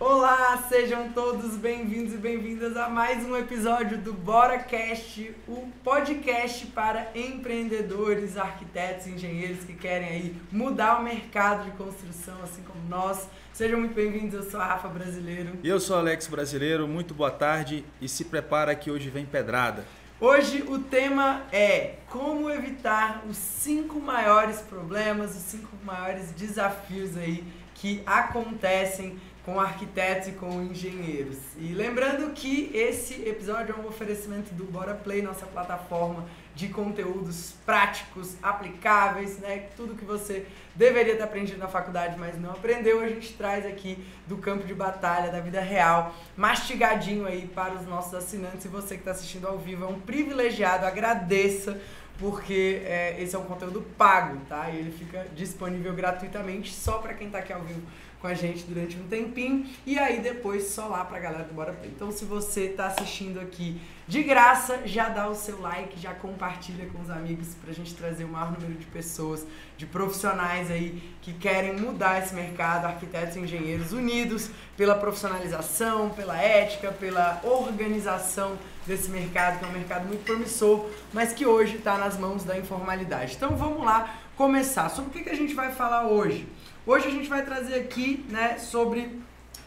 Olá, sejam todos bem-vindos e bem-vindas a mais um episódio do BoraCast, o podcast para empreendedores, arquitetos, engenheiros que querem aí mudar o mercado de construção, assim como nós. Sejam muito bem-vindos, eu sou a Rafa Brasileiro. E eu sou o Alex Brasileiro, muito boa tarde e se prepara que hoje vem pedrada. Hoje o tema é como evitar os cinco maiores problemas, os cinco maiores desafios aí que acontecem com arquitetos e com engenheiros. E lembrando que esse episódio é um oferecimento do Bora Play, nossa plataforma de conteúdos práticos, aplicáveis, né? Tudo que você deveria ter aprendido na faculdade, mas não aprendeu, a gente traz aqui do campo de batalha, da vida real, mastigadinho aí para os nossos assinantes. E você que está assistindo ao vivo é um privilegiado, agradeça porque é, esse é um conteúdo pago, tá? E ele fica disponível gratuitamente só para quem está aqui ao vivo com a gente durante um tempinho e aí depois só lá pra galera do Bora Play. Então se você tá assistindo aqui de graça, já dá o seu like, já compartilha com os amigos pra gente trazer o maior número de pessoas, de profissionais aí que querem mudar esse mercado, arquitetos e engenheiros unidos pela profissionalização, pela ética, pela organização desse mercado, que é um mercado muito promissor, mas que hoje está nas mãos da informalidade. Então vamos lá começar. Sobre o que, que a gente vai falar hoje? Hoje a gente vai trazer aqui, né, sobre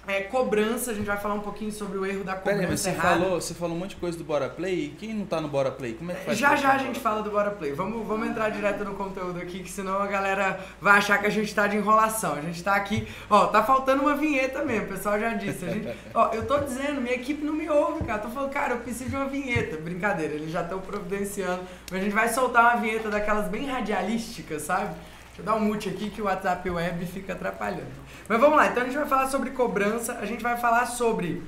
é, cobrança, a gente vai falar um pouquinho sobre o erro da cobrança Pera aí, mas você falou, você falou um monte de coisa do Bora Play, e quem não tá no Bora Play, como é que faz? Já já a gente fala do Bora Play, vamos, vamos entrar direto no conteúdo aqui, que senão a galera vai achar que a gente tá de enrolação, a gente tá aqui, ó, tá faltando uma vinheta mesmo, o pessoal já disse, gente, ó, eu tô dizendo, minha equipe não me ouve, cara, tô falando, cara, eu preciso de uma vinheta, brincadeira, eles já estão providenciando, mas a gente vai soltar uma vinheta daquelas bem radialísticas, sabe? Deixa eu dar um mute aqui que o WhatsApp Web fica atrapalhando. Mas vamos lá, então a gente vai falar sobre cobrança, a gente vai falar sobre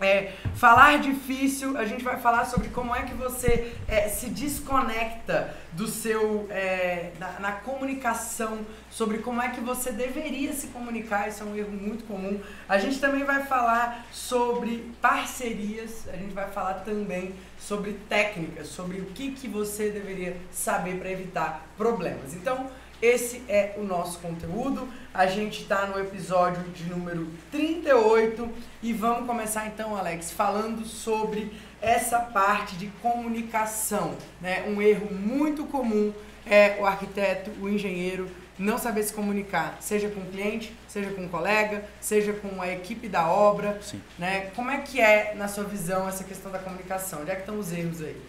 é, falar difícil, a gente vai falar sobre como é que você é, se desconecta do seu é, na, comunicação, sobre como é que você deveria se comunicar, isso é um erro muito comum. A gente também vai falar sobre parcerias, a gente vai falar também sobre técnicas, sobre o que, que você deveria saber para evitar problemas. Então, esse é o nosso conteúdo. A gente está no episódio de número 38 e vamos começar então, Alex, falando sobre essa parte de comunicação. Né? Um erro muito comum é o arquiteto, o engenheiro não saber se comunicar, seja com o cliente, seja com o colega, seja com a equipe da obra. Sim. Né? Como é que é, na sua visão, essa questão da comunicação? Onde é que estão os erros aí?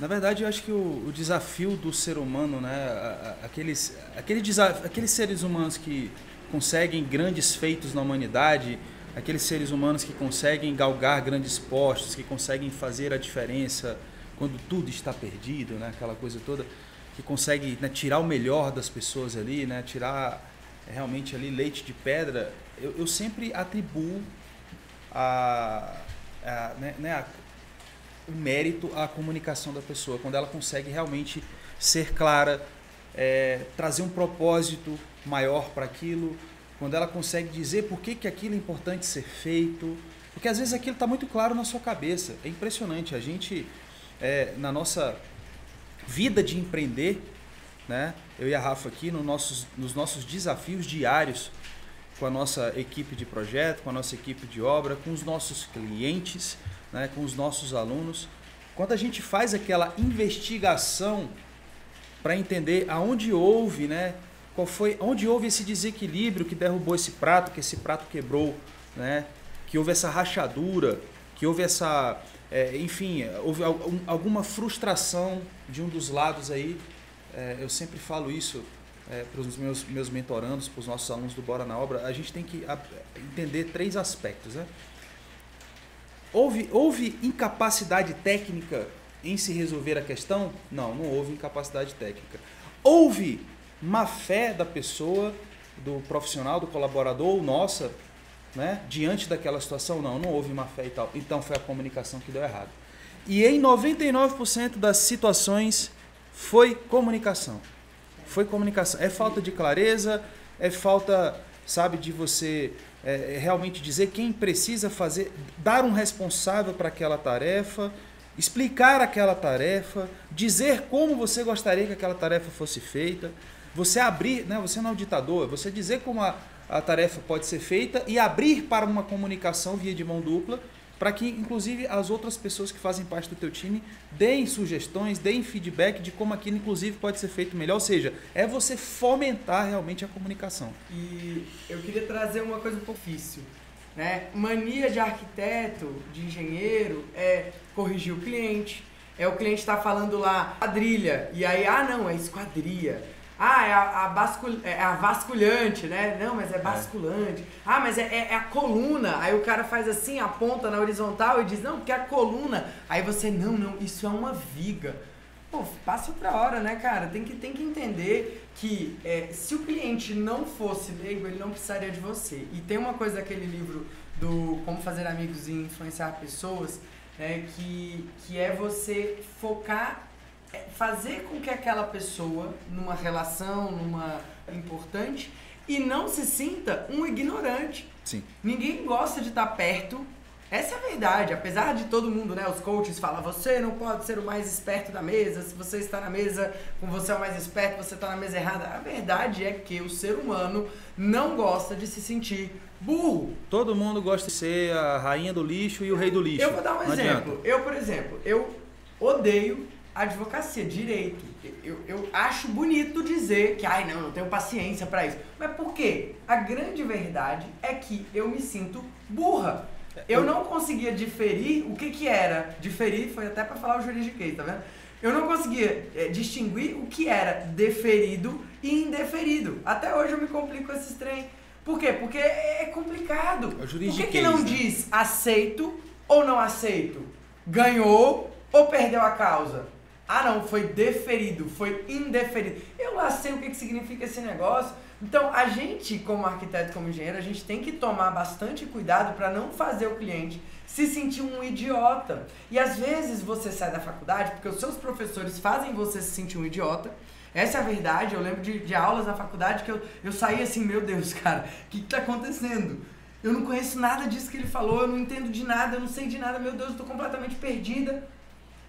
Na verdade, eu acho que o, o desafio do ser humano, né, aqueles, aquele aqueles seres humanos que conseguem grandes feitos na humanidade, aqueles seres humanos que conseguem galgar grandes postos, que conseguem fazer a diferença quando tudo está perdido, né, aquela coisa toda, que consegue né, tirar o melhor das pessoas ali, né, tirar realmente ali leite de pedra, eu, eu sempre atribuo a, a, né, né a o mérito à comunicação da pessoa, quando ela consegue realmente ser clara, é, trazer um propósito maior para aquilo, quando ela consegue dizer por que, que aquilo é importante ser feito, porque às vezes aquilo está muito claro na sua cabeça. É impressionante. A gente, é, na nossa vida de empreender, né, eu e a Rafa aqui, no nossos, nos nossos desafios diários com a nossa equipe de projeto, com a nossa equipe de obra, com os nossos clientes, né, com os nossos alunos, quando a gente faz aquela investigação para entender aonde houve, né, qual foi, onde houve esse desequilíbrio que derrubou esse prato, que esse prato quebrou, né, que houve essa rachadura, que houve essa, é, enfim, houve alguma frustração de um dos lados aí. É, eu sempre falo isso é, para os meus, meus mentorandos, para os nossos alunos do Bora na Obra. A gente tem que entender três aspectos, né? Houve, houve incapacidade técnica em se resolver a questão? Não, não houve incapacidade técnica. Houve má fé da pessoa, do profissional, do colaborador ou nossa, né, diante daquela situação? Não, não houve má fé e tal. Então foi a comunicação que deu errado. E em 99% das situações foi comunicação. Foi comunicação. É falta de clareza, é falta, sabe, de você é, é, realmente dizer quem precisa fazer, dar um responsável para aquela tarefa, explicar aquela tarefa, dizer como você gostaria que aquela tarefa fosse feita, você abrir, né, você não é o ditador, você dizer como a, a tarefa pode ser feita e abrir para uma comunicação via de mão dupla, para que inclusive as outras pessoas que fazem parte do teu time deem sugestões, deem feedback de como aquilo inclusive pode ser feito melhor, ou seja, é você fomentar realmente a comunicação. E eu queria trazer uma coisa um pouco difícil. Né? Mania de arquiteto, de engenheiro, é corrigir o cliente. É o cliente estar tá falando lá quadrilha, e aí, ah não, é esquadria. Ah, é a, a, bascul, é a vasculhante, né? Não, mas é, é. basculante. Ah, mas é, é, é, a coluna. Aí o cara faz assim, aponta na horizontal e diz, não, porque é a coluna. Aí você, não, não, isso é uma viga. Pô, passa outra hora, né, cara? Tem que, tem que entender que é, se o cliente não fosse leigo, ele não precisaria de você. E tem uma coisa daquele livro do Como Fazer Amigos e Influenciar Pessoas, é, que, que é você focar é fazer com que aquela pessoa, numa relação, numa importante, e não se sinta um ignorante. Sim. Ninguém gosta de estar perto. Essa é a verdade. Apesar de todo mundo, né? Os coaches falam, você não pode ser o mais esperto da mesa. Se você está na mesa com você é o mais esperto, você está na mesa errada. A verdade é que o ser humano não gosta de se sentir burro. Todo mundo gosta de ser a rainha do lixo e o rei do lixo. Eu vou dar um não exemplo. Adianta. Eu, por exemplo, eu odeio advocacia, direito. Eu, eu acho bonito dizer que, ai não, não tenho paciência para isso. Mas por quê? A grande verdade é que eu me sinto burra. Eu não conseguia diferir o que que era. Diferir foi até para falar o juridiquês, tá vendo? Eu não conseguia é, distinguir o que era deferido e indeferido. Até hoje eu me complico com esses trem. Por quê? Porque é, é complicado. É Por que, que não né? diz aceito ou não aceito? Ganhou ou perdeu a causa? Ah, não, foi deferido, foi indeferido. Eu lá sei o que, que significa esse negócio. Então, a gente, como arquiteto, como engenheiro, a gente tem que tomar bastante cuidado para não fazer o cliente se sentir um idiota. E às vezes você sai da faculdade porque os seus professores fazem você se sentir um idiota. Essa é a verdade. Eu lembro de, de aulas na faculdade que eu, eu saí assim, meu Deus, cara, o que, está acontecendo? Eu não conheço nada disso que ele falou, eu não entendo de nada, eu não sei de nada, meu Deus, eu completamente perdida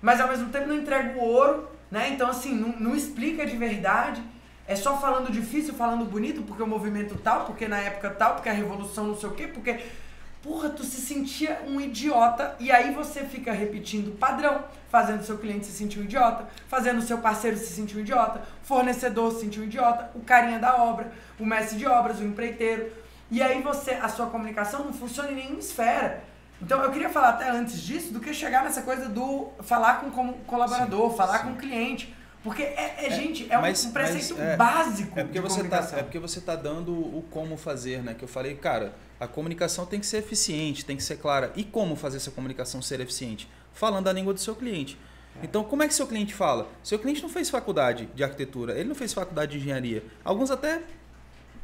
mas ao mesmo tempo não entrega o ouro, né? Então, assim, não, não explica de verdade. É só falando difícil, falando bonito, porque o movimento tal, porque na época tal, porque a revolução não sei o quê, porque. Porra, tu se sentia um idiota e aí você fica repetindo padrão, fazendo seu cliente se sentir um idiota, fazendo seu parceiro se sentir um idiota, fornecedor se sentir um idiota, o carinha da obra, o mestre de obras, o empreiteiro. E aí você, a sua comunicação não funciona em nenhuma esfera. Então eu queria falar até antes disso do que chegar nessa coisa do falar com como colaborador, sim, falar sim. com o cliente. Porque é, é, é gente, é mas, um, preceito mas, é, básico é porque você tá, É porque você está dando o como fazer, né? Que eu falei, cara, a comunicação tem que ser eficiente, tem que ser clara. E como fazer essa comunicação ser eficiente? Falando a língua do seu cliente. É. Então, como é que seu cliente fala? Seu cliente não fez faculdade de arquitetura, ele não fez faculdade de engenharia. Alguns até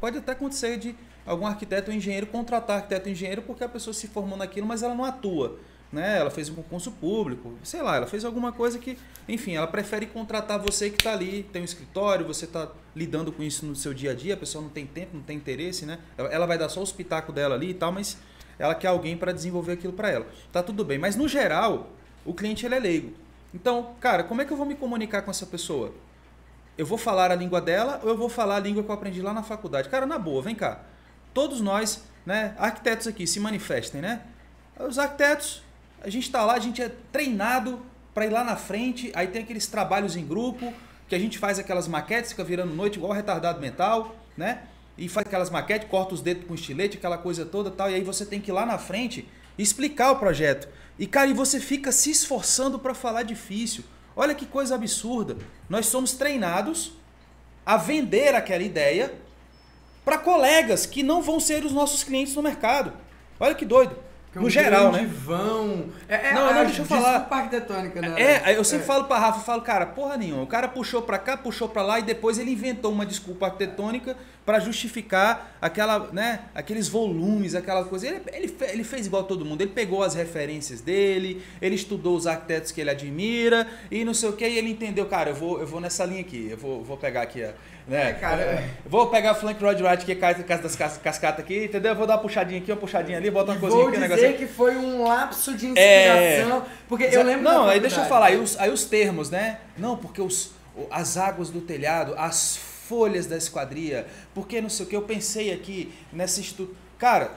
pode até acontecer de algum arquiteto ou engenheiro contratar arquiteto ou engenheiro porque a pessoa se formou naquilo, mas ela não atua. Né? Ela fez um concurso público, sei lá, ela fez alguma coisa que, enfim, ela prefere contratar você que está ali, tem um escritório, você está lidando com isso no seu dia a dia, a pessoa não tem tempo, não tem interesse, né? Ela vai dar só os pitacos dela ali e tal, mas ela quer alguém para desenvolver aquilo para ela. Tá tudo bem, mas no geral, o cliente ele é leigo. Então, cara, como é que eu vou me comunicar com essa pessoa? Eu vou falar a língua dela ou eu vou falar a língua que eu aprendi lá na faculdade? Cara, na boa, vem cá todos nós, né, arquitetos aqui, se manifestem, né? Os arquitetos, a gente está lá, a gente é treinado para ir lá na frente, aí tem aqueles trabalhos em grupo, que a gente faz aquelas maquetes, fica virando noite igual retardado mental, né? E faz aquelas maquetes, corta os dedos com estilete, aquela coisa toda tal, e aí você tem que ir lá na frente explicar o projeto. E cara, e você fica se esforçando para falar difícil. Olha que coisa absurda. Nós somos treinados a vender aquela ideia para colegas que não vão ser os nossos clientes no mercado. Olha que doido. no geral, né? vão. É, é, não, não, deixa eu falar. Arquitetônica, né? É, eu sempre é. falo para Rafa, falo, cara, porra nenhuma. O cara puxou para cá, puxou para lá e depois ele inventou uma desculpa arquitetônica para justificar aquela, né, aqueles volumes, aquela coisa. Ele, ele, ele fez igual todo mundo. Ele pegou as referências dele, ele estudou os arquitetos que ele admira e não sei o que, e ele entendeu, cara, eu vou, eu vou nessa linha aqui. Eu vou, vou pegar aqui a né? É, cara. É. Vou pegar o flank rod right que é casa das cascatas aqui, entendeu? Vou dar uma puxadinha aqui, uma puxadinha ali, botar uma coisinha aqui. Vou dizer que foi um lapso de inspiração, é... porque eu lembro Não, aí deixa eu falar, aí os, aí os termos, né? Não, porque os, as águas do telhado, as folhas da esquadria, porque não sei o que, eu pensei aqui nessa estrutura. Cara,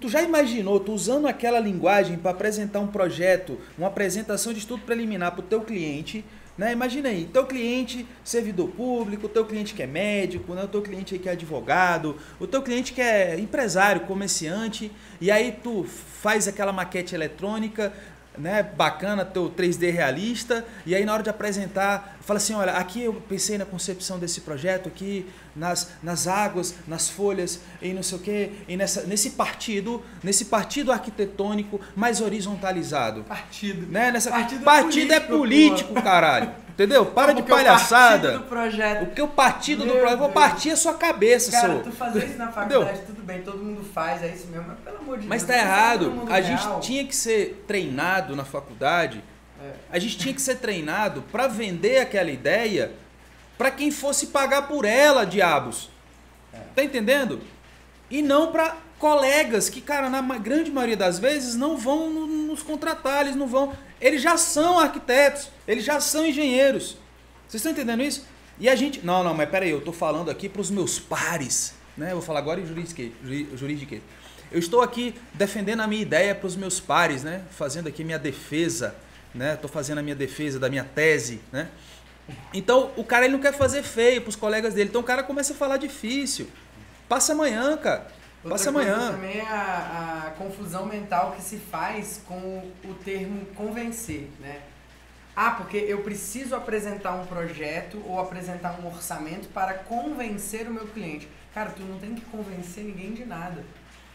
tu já imaginou, tu usando aquela linguagem para apresentar um projeto, uma apresentação de estudo preliminar para o teu cliente, né? Imagina aí, teu cliente servidor público, teu cliente que é médico, né? o teu cliente que é advogado, o teu cliente que é empresário, comerciante, e aí tu faz aquela maquete eletrônica, né, bacana, teu 3D realista, e aí na hora de apresentar, fala assim, olha, aqui eu pensei na concepção desse projeto aqui, nas, nas águas, nas folhas, e não sei o quê, e nessa, nesse partido, nesse partido arquitetônico mais horizontalizado. Partido. Né? Nessa, partido, partido é político, é político caralho. Entendeu? Para de palhaçada. O, projeto. o que o partido Meu do projeto. Vou partir a sua cabeça, Cara, seu. tu fazer isso na faculdade, Entendeu? tudo bem, todo mundo faz, é isso mesmo, mas pelo amor de mas Deus. Mas tá errado. A real. gente tinha que ser treinado na faculdade. A gente tinha que ser treinado para vender aquela ideia para quem fosse pagar por ela, diabos. Tá entendendo? E não para colegas que, cara, na grande maioria das vezes não vão nos contratar, eles não vão. Eles já são arquitetos, eles já são engenheiros. Vocês estão entendendo isso? E a gente. Não, não, mas peraí, eu estou falando aqui para os meus pares. Né? Eu vou falar agora em juridiquês. Eu estou aqui defendendo a minha ideia para os meus pares, né? fazendo aqui minha defesa. Né? Estou fazendo a minha defesa da minha tese. Né? Então o cara ele não quer fazer feio para os colegas dele. Então o cara começa a falar difícil. Passa amanhã, cara. Outra Passa amanhã. também é a, a, confusão mental que se faz com o termo convencer, né? Ah, porque eu preciso apresentar um projeto ou apresentar um orçamento para convencer o meu cliente. Cara, tu não tem que convencer ninguém de nada.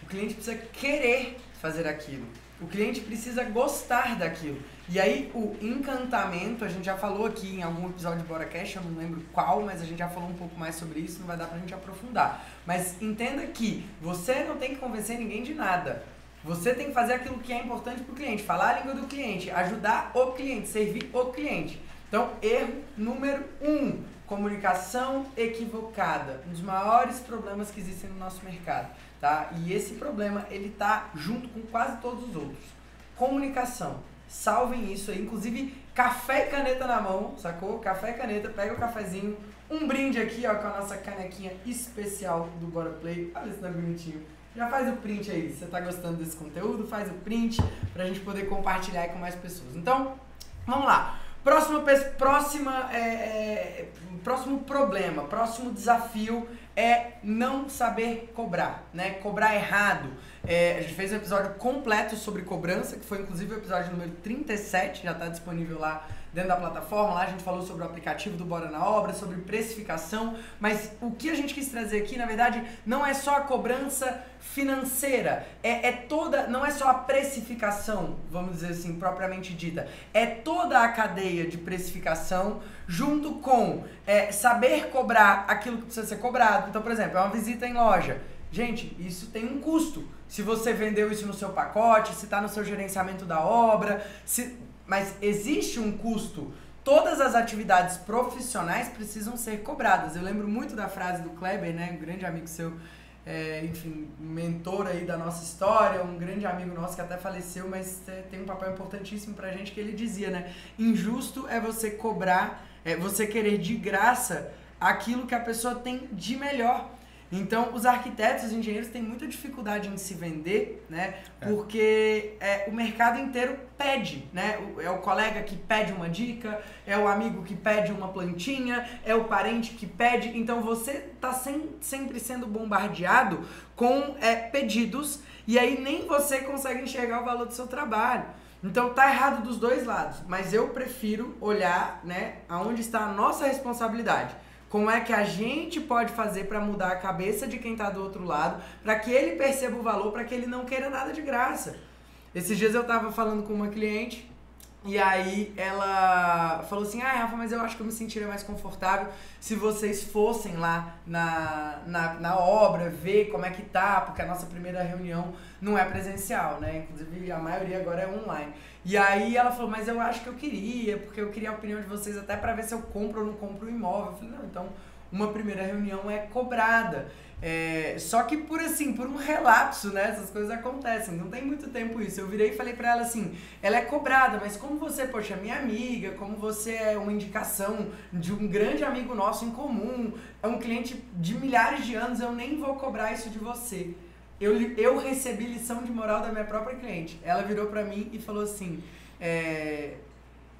O cliente precisa querer fazer aquilo. O cliente precisa gostar daquilo. E aí o encantamento, a gente já falou aqui em algum episódio de BoraCast, eu não lembro qual, mas a gente já falou um pouco mais sobre isso, não vai dar pra gente aprofundar. Mas entenda que você não tem que convencer ninguém de nada. Você tem que fazer aquilo que é importante para o cliente, falar a língua do cliente, ajudar o cliente, servir o cliente. Então, erro número um, comunicação equivocada, um dos maiores problemas que existem no nosso mercado, tá? E esse problema ele tá junto com quase todos os outros. Comunicação. Salvem isso aí, inclusive café e caneta na mão, sacou? Café e caneta, pega o cafezinho, um brinde aqui, ó, com a nossa canequinha especial do Bora Play. Olha isso, tá bonitinho. Já faz o print aí, você tá gostando desse conteúdo, faz o print pra gente poder compartilhar aí com mais pessoas. Então, vamos lá. Próxima, próxima, é, é, próximo problema, próximo desafio é não saber cobrar, né? Cobrar errado. É, a gente fez um episódio completo sobre cobrança, que foi inclusive o episódio número 37, já está disponível lá dentro da plataforma. Lá a gente falou sobre o aplicativo do Bora na Obra, sobre precificação, mas o que a gente quis trazer aqui, na verdade, não é só a cobrança financeira, é, é toda, não é só a precificação, vamos dizer assim, propriamente dita, é toda a cadeia de precificação junto com é, saber cobrar aquilo que precisa ser cobrado. Então, por exemplo, é uma visita em loja. Gente, isso tem um custo. Se você vendeu isso no seu pacote, se está no seu gerenciamento da obra, se mas existe um custo. Todas as atividades profissionais precisam ser cobradas. Eu lembro muito da frase do Kleber, né, um grande amigo seu, é, enfim, mentor aí da nossa história, um grande amigo nosso que até faleceu, mas é, tem um papel importantíssimo pra gente que ele dizia, né? Injusto é você cobrar, é você querer de graça aquilo que a pessoa tem de melhor. Então, os arquitetos e engenheiros têm muita dificuldade em se vender, né? É. Porque é, o mercado inteiro pede, né? É o colega que pede uma dica, é o amigo que pede uma plantinha, é o parente que pede. Então, você está sem, sempre sendo bombardeado com é, pedidos e aí nem você consegue enxergar o valor do seu trabalho. Então tá errado dos dois lados, mas eu prefiro olhar, né, aonde está a nossa responsabilidade. Como é que a gente pode fazer para mudar a cabeça de quem está do outro lado, para que ele perceba o valor, para que ele não queira nada de graça. Esses dias eu estava falando com uma cliente e aí ela falou assim: Ah, Rafa, mas eu acho que eu me sentiria mais confortável se vocês fossem lá na, na, na obra, ver como é que tá, porque a nossa primeira reunião não é presencial, né? Inclusive a maioria agora é online. E aí ela falou, mas eu acho que eu queria, porque eu queria a opinião de vocês até para ver se eu compro ou não compro o imóvel. Eu falei, não, então uma primeira reunião é cobrada. É, só que por assim, por um relapso, né? Essas coisas acontecem. Não tem muito tempo isso. Eu virei e falei pra ela assim: ela é cobrada, mas como você, poxa, é minha amiga, como você é uma indicação de um grande amigo nosso em comum, é um cliente de milhares de anos, eu nem vou cobrar isso de você. Eu, eu recebi lição de moral da minha própria cliente. Ela virou pra mim e falou assim: é,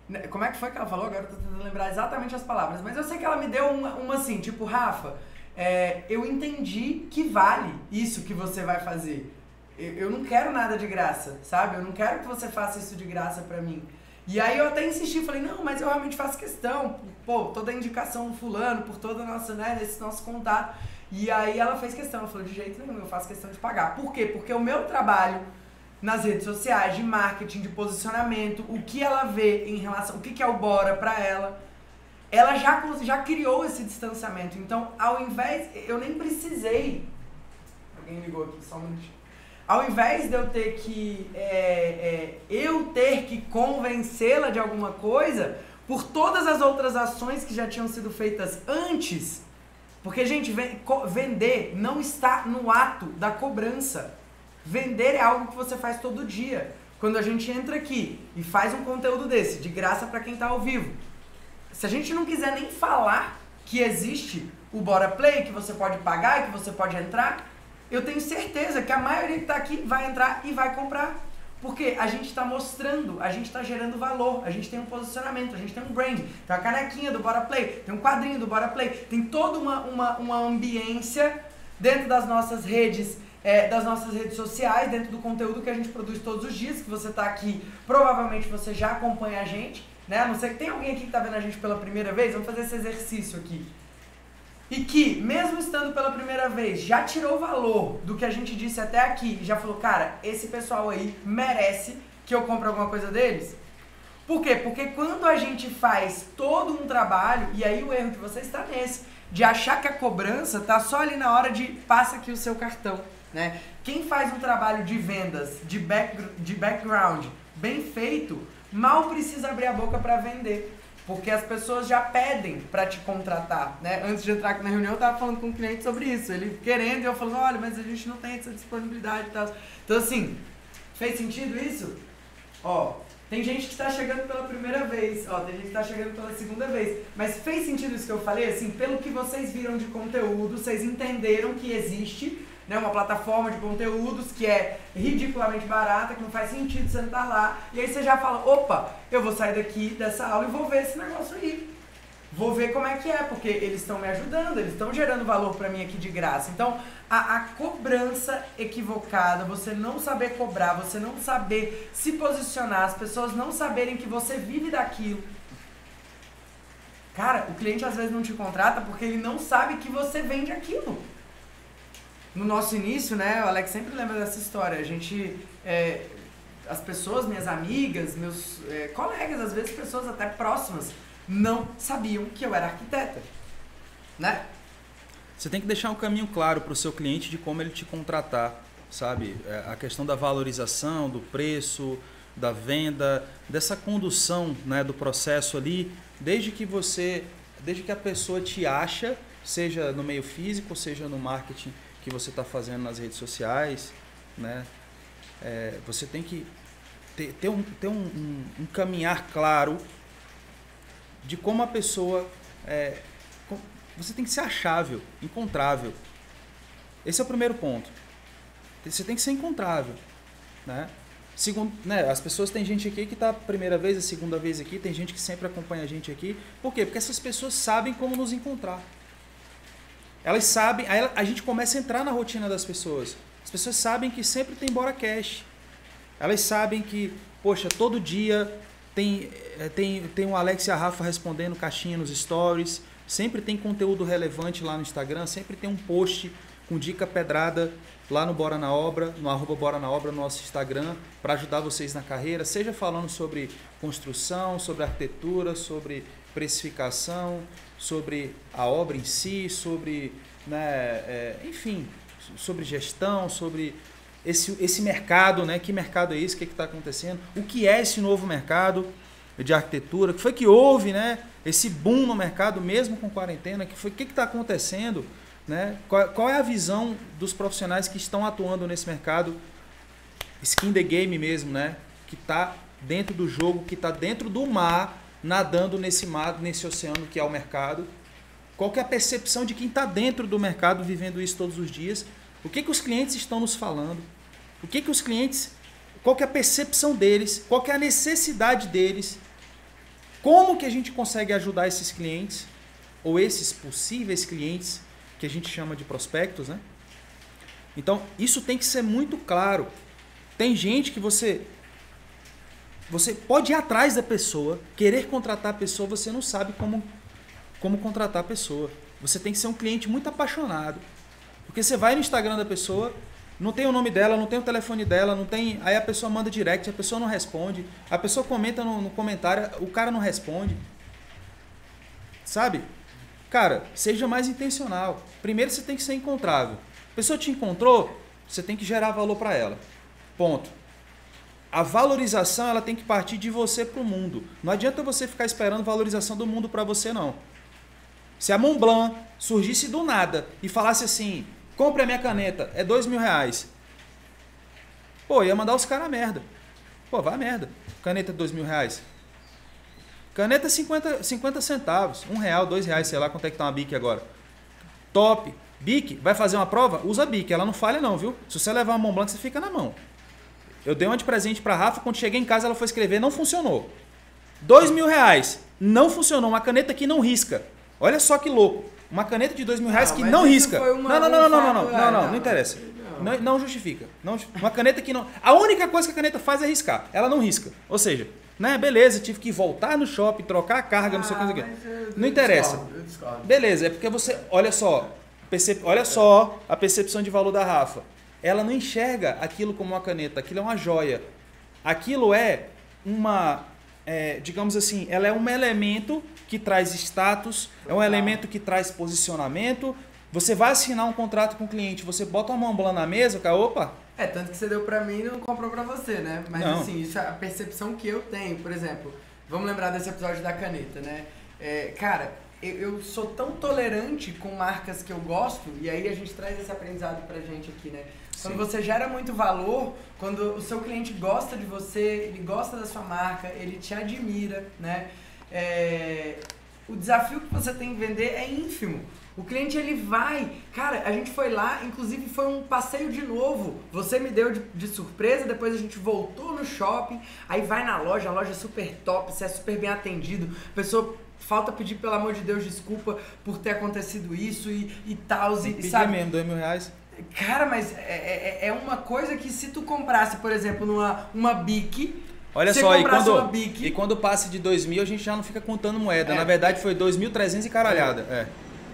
né, como é que foi que ela falou? Agora eu tô tentando lembrar exatamente as palavras. Mas eu sei que ela me deu uma, uma assim, tipo, Rafa, é, eu entendi que vale isso que você vai fazer. Eu, não quero nada de graça, sabe? Eu não quero que você faça isso de graça pra mim. E aí eu até insisti, falei, não, mas eu realmente faço questão, pô, toda a indicação fulano, por toda a nossa, né, esse nosso contato. E aí ela fez questão, ela falou, de jeito nenhum, eu faço questão de pagar. Por quê? Porque o meu trabalho nas redes sociais, de marketing, de posicionamento, o que ela vê em relação, o que, que é o Bora para ela, ela já, já criou esse distanciamento. Então, ao invés, eu nem precisei. Alguém ligou aqui, só um minutinho. Ao invés de eu ter que. É, é, eu ter que convencê-la de alguma coisa, por todas as outras ações que já tinham sido feitas antes. Porque, gente, vender não está no ato da cobrança. Vender é algo que você faz todo dia. Quando a gente entra aqui e faz um conteúdo desse, de graça para quem está ao vivo, se a gente não quiser nem falar que existe o Bora Play, que você pode pagar e que você pode entrar, eu tenho certeza que a maioria que está aqui vai entrar e vai comprar. Porque a gente está mostrando, a gente está gerando valor, a gente tem um posicionamento, a gente tem um brand, tem uma canequinha do Bora Play, tem um quadrinho do Bora Play, tem toda uma, uma, uma ambiência dentro das nossas redes é, das nossas redes sociais, dentro do conteúdo que a gente produz todos os dias, que você está aqui, provavelmente você já acompanha a gente, né? A não ser que tem alguém aqui que está vendo a gente pela primeira vez, vamos fazer esse exercício aqui. E que, mesmo estando pela primeira vez, já tirou valor do que a gente disse até aqui, e já falou, cara, esse pessoal aí merece que eu compre alguma coisa deles. Por quê? Porque quando a gente faz todo um trabalho, e aí o erro de você está nesse, de achar que a cobrança tá só ali na hora de passa aqui o seu cartão. Né? Quem faz um trabalho de vendas, de, back, de background bem feito, mal precisa abrir a boca para vender. Porque as pessoas já pedem para te contratar, né? Antes de entrar aqui na reunião, eu tava falando com um cliente sobre isso. Ele querendo e eu falando, olha, mas a gente não tem essa disponibilidade e tal. Então, assim, fez sentido isso? Ó, tem gente que está chegando pela primeira vez, ó, tem gente que está chegando pela segunda vez. Mas fez sentido isso que eu falei? Assim, pelo que vocês viram de conteúdo, vocês entenderam que existe né, uma plataforma de conteúdos que é ridiculamente barata, que não faz sentido sentar lá. E aí você já fala, opa, eu vou sair daqui dessa aula e vou ver esse negócio aí. Vou ver como é que é, porque eles estão me ajudando, eles estão gerando valor para mim aqui de graça. Então, a, a, cobrança equivocada, você não saber cobrar, você não saber se posicionar, as pessoas não saberem que você vive daquilo. Cara, o cliente às vezes não te contrata porque ele não sabe que você vende aquilo no nosso início, né, o Alex sempre lembra dessa história. A gente, é, as pessoas, minhas amigas, meus é, colegas, às vezes pessoas até próximas, não sabiam que eu era arquiteta, né? Você tem que deixar um caminho claro para o seu cliente de como ele te contratar, sabe? É, a questão da valorização, do preço, da venda, dessa condução, né, do processo ali, desde que você, desde que a pessoa te acha, seja no meio físico, seja no marketing que você está fazendo nas redes sociais, né? É, você tem que ter, ter, um, ter um, um, um, caminhar claro de como a pessoa. É, você tem que ser achável, encontrável. Esse é o primeiro ponto. Você tem que ser encontrável, né? Segundo, né, as pessoas tem gente aqui que está a primeira vez, a segunda vez aqui, tem gente que sempre acompanha a gente aqui. Por quê? Porque essas pessoas sabem como nos encontrar. Elas sabem, aí a gente começa a entrar na rotina das pessoas. As pessoas sabem que sempre tem Bora Cash. Elas sabem que, poxa, todo dia tem, eh, tem, tem um Alex e a Rafa respondendo caixinha nos stories. Sempre tem conteúdo relevante lá no Instagram. Sempre tem um post com dica pedrada lá no Bora na Obra, no arroba Bora na Obra, no nosso Instagram, para ajudar vocês na carreira, seja falando sobre construção, sobre arquitetura, sobre precificação, sobre a obra em si, sobre, né, é, enfim, sobre gestão, sobre esse, esse mercado, né? Que mercado é esse? O que é está acontecendo? O que é esse novo mercado de arquitetura? O que foi que houve, né? Esse boom no mercado, mesmo com quarentena, que foi o que está acontecendo? Né? Qual, qual é a visão dos profissionais que estão atuando nesse mercado skin the game mesmo, né? Que está dentro do jogo, que está dentro do mar, nadando nesse mar, nesse oceano que é o mercado. Qual que é a percepção de quem está dentro do mercado, vivendo isso todos os dias? O que, que os clientes estão nos falando? O que, que os clientes, qual que é a percepção deles? Qual que é a necessidade deles? Como que a gente consegue ajudar esses clientes ou esses possíveis clientes que a gente chama de prospectos, né? Então, isso tem que ser muito claro. Tem gente que você você pode ir atrás da pessoa, querer contratar a pessoa, você não sabe como como contratar a pessoa. Você tem que ser um cliente muito apaixonado. Porque você vai no Instagram da pessoa, não tem o nome dela, não tem o telefone dela, não tem. Aí a pessoa manda direct, a pessoa não responde, a pessoa comenta no, no comentário, o cara não responde. Sabe? Cara, seja mais intencional. Primeiro você tem que ser encontrável. A pessoa te encontrou, você tem que gerar valor para ela. Ponto. A valorização ela tem que partir de você para o mundo. Não adianta você ficar esperando valorização do mundo para você não. Se a Montblanc surgisse do nada e falasse assim, compre a minha caneta, é dois mil reais. Pô, ia mandar os caras a merda. Pô, vai a merda. Caneta dois mil reais. Caneta 50, 50 centavos, um real, dois reais, sei lá quanto é que tá uma Bic agora. Top. Bic, vai fazer uma prova? Usa Bic, ela não falha não, viu? Se você levar uma mão blanca, você fica na mão. Eu dei uma de presente pra Rafa, quando cheguei em casa ela foi escrever, não funcionou. Dois mil reais, não funcionou, uma caneta que não risca. Olha só que louco. Uma caneta de dois mil reais Ah, que não risca. não, não, não, não, não, não, não, é, não, não, não. não interessa. Não. Não, justifica. Não, uma caneta que não. A única coisa que a caneta faz é riscar. Ela não risca. Ou seja, né, beleza, tive que voltar no shopping, trocar a carga, não sei o que, não. Ah, Não interessa. Beleza, é porque você. Olha só. percep- olha só a percepção de valor da Rafa. Ela não enxerga aquilo como uma caneta, aquilo é uma joia. Aquilo é uma. é, digamos assim, ela é um elemento que traz status, é um elemento que traz posicionamento. Você vai assinar um contrato com o cliente, você bota uma mão na mesa, cara, opa, É, tanto que você deu pra mim e não comprou pra você, né? Mas Não. assim, isso é a percepção que eu tenho. Por exemplo, vamos lembrar desse episódio da caneta, né? É, cara, eu, eu sou tão tolerante com marcas que eu gosto, e aí a gente traz esse aprendizado pra gente aqui, né? Quando Sim. você gera muito valor, quando o seu cliente gosta de você, ele gosta da sua marca, ele te admira, né? É, o desafio que você tem em vender é ínfimo. O cliente ele vai, cara, a gente foi lá, inclusive foi um passeio de novo. Você me deu de, de surpresa, depois a gente voltou no shopping, aí vai na loja, a loja é super top, você é super bem atendido, a pessoa falta pedir pelo amor de Deus desculpa por ter acontecido isso e, e tal, e, que pedir sabe? mesmo, dois mil reais. Cara, mas é, é, é uma coisa que se tu comprasse, por exemplo, numa uma Bic, Olha Você só, e quando, e quando passa de 2 mil, a gente já não fica contando moeda. É. Na verdade, foi 2.300 e caralhada. É.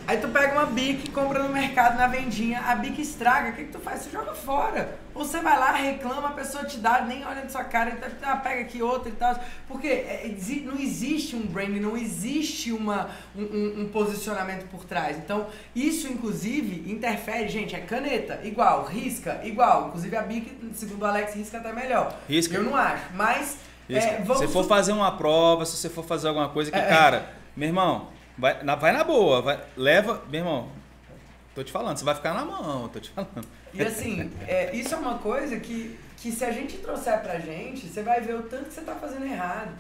Aí tu pega uma Bic, compra no mercado, na vendinha, a Bic estraga, o que, que tu faz? Você joga fora. Ou você vai lá, reclama, a pessoa te dá, nem olha na sua cara, então, ah, pega aqui outra e tal. Porque é, não existe um brand, não existe uma, um, um- posicionamento por trás. Então, isso inclusive interfere, gente, é caneta, igual, risca, igual. Inclusive a Bic, segundo o Alex, risca até melhor. Risca. Eu não acho, mas... É, se vamos você for fazer uma prova, se você for fazer alguma coisa que, É, é. cara, meu irmão, vai na, vai na boa, vai, leva, meu irmão, tô te falando, você vai ficar na mão, tô te falando. E assim, é, isso é uma coisa que, que se a gente trouxer pra gente, você vai ver o tanto que você tá fazendo errado.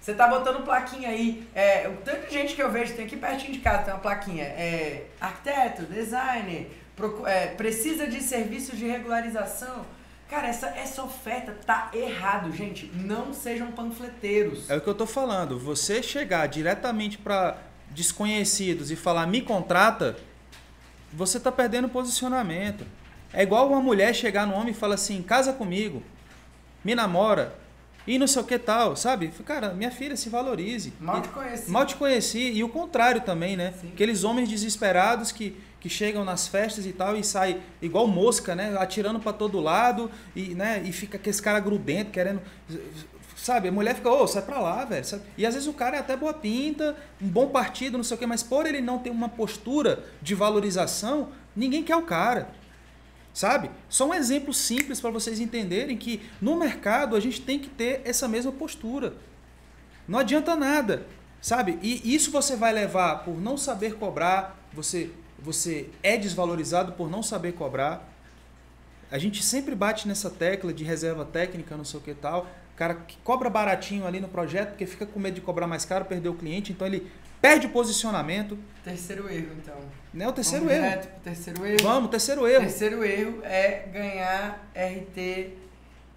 Você tá botando plaquinha aí, é, o tanto de gente que eu vejo, tem aqui pertinho de casa, tem uma plaquinha, é, arquiteto, designer, é, precisa de serviços de regularização. Cara, essa, essa oferta tá errado, gente. Não sejam panfleteiros. É o que eu tô falando, você chegar diretamente para desconhecidos e falar me contrata, você tá perdendo posicionamento. É igual uma mulher chegar no homem e falar assim, casa comigo, me namora, e não sei o que tal, sabe? Cara, minha filha, se valorize. Mal te conheci. Mal te conheci. E o contrário também, né? Sim. Aqueles homens desesperados que, que chegam nas festas e tal e saem igual mosca, né? Atirando para todo lado e, né? e fica aquele cara grudento, querendo. Sabe? A mulher fica, ô, sai pra lá, velho. sabe? E às vezes o cara é até boa pinta, um bom partido, não sei o quê, mas por ele não ter uma postura de valorização, ninguém quer o cara. Sabe? Só um exemplo simples para vocês entenderem que no mercado a gente tem que ter essa mesma postura. Não adianta nada, sabe? E isso você vai levar por não saber cobrar, você você é desvalorizado por não saber cobrar. A gente sempre bate nessa tecla de reserva técnica, não sei o que tal. O cara que cobra baratinho ali no projeto, porque fica com medo de cobrar mais caro, perder o cliente, então ele perde o posicionamento. Terceiro erro, então. Né? O terceiro Vamos erro. direto terceiro erro. Vamos, terceiro erro. Terceiro erro é ganhar RT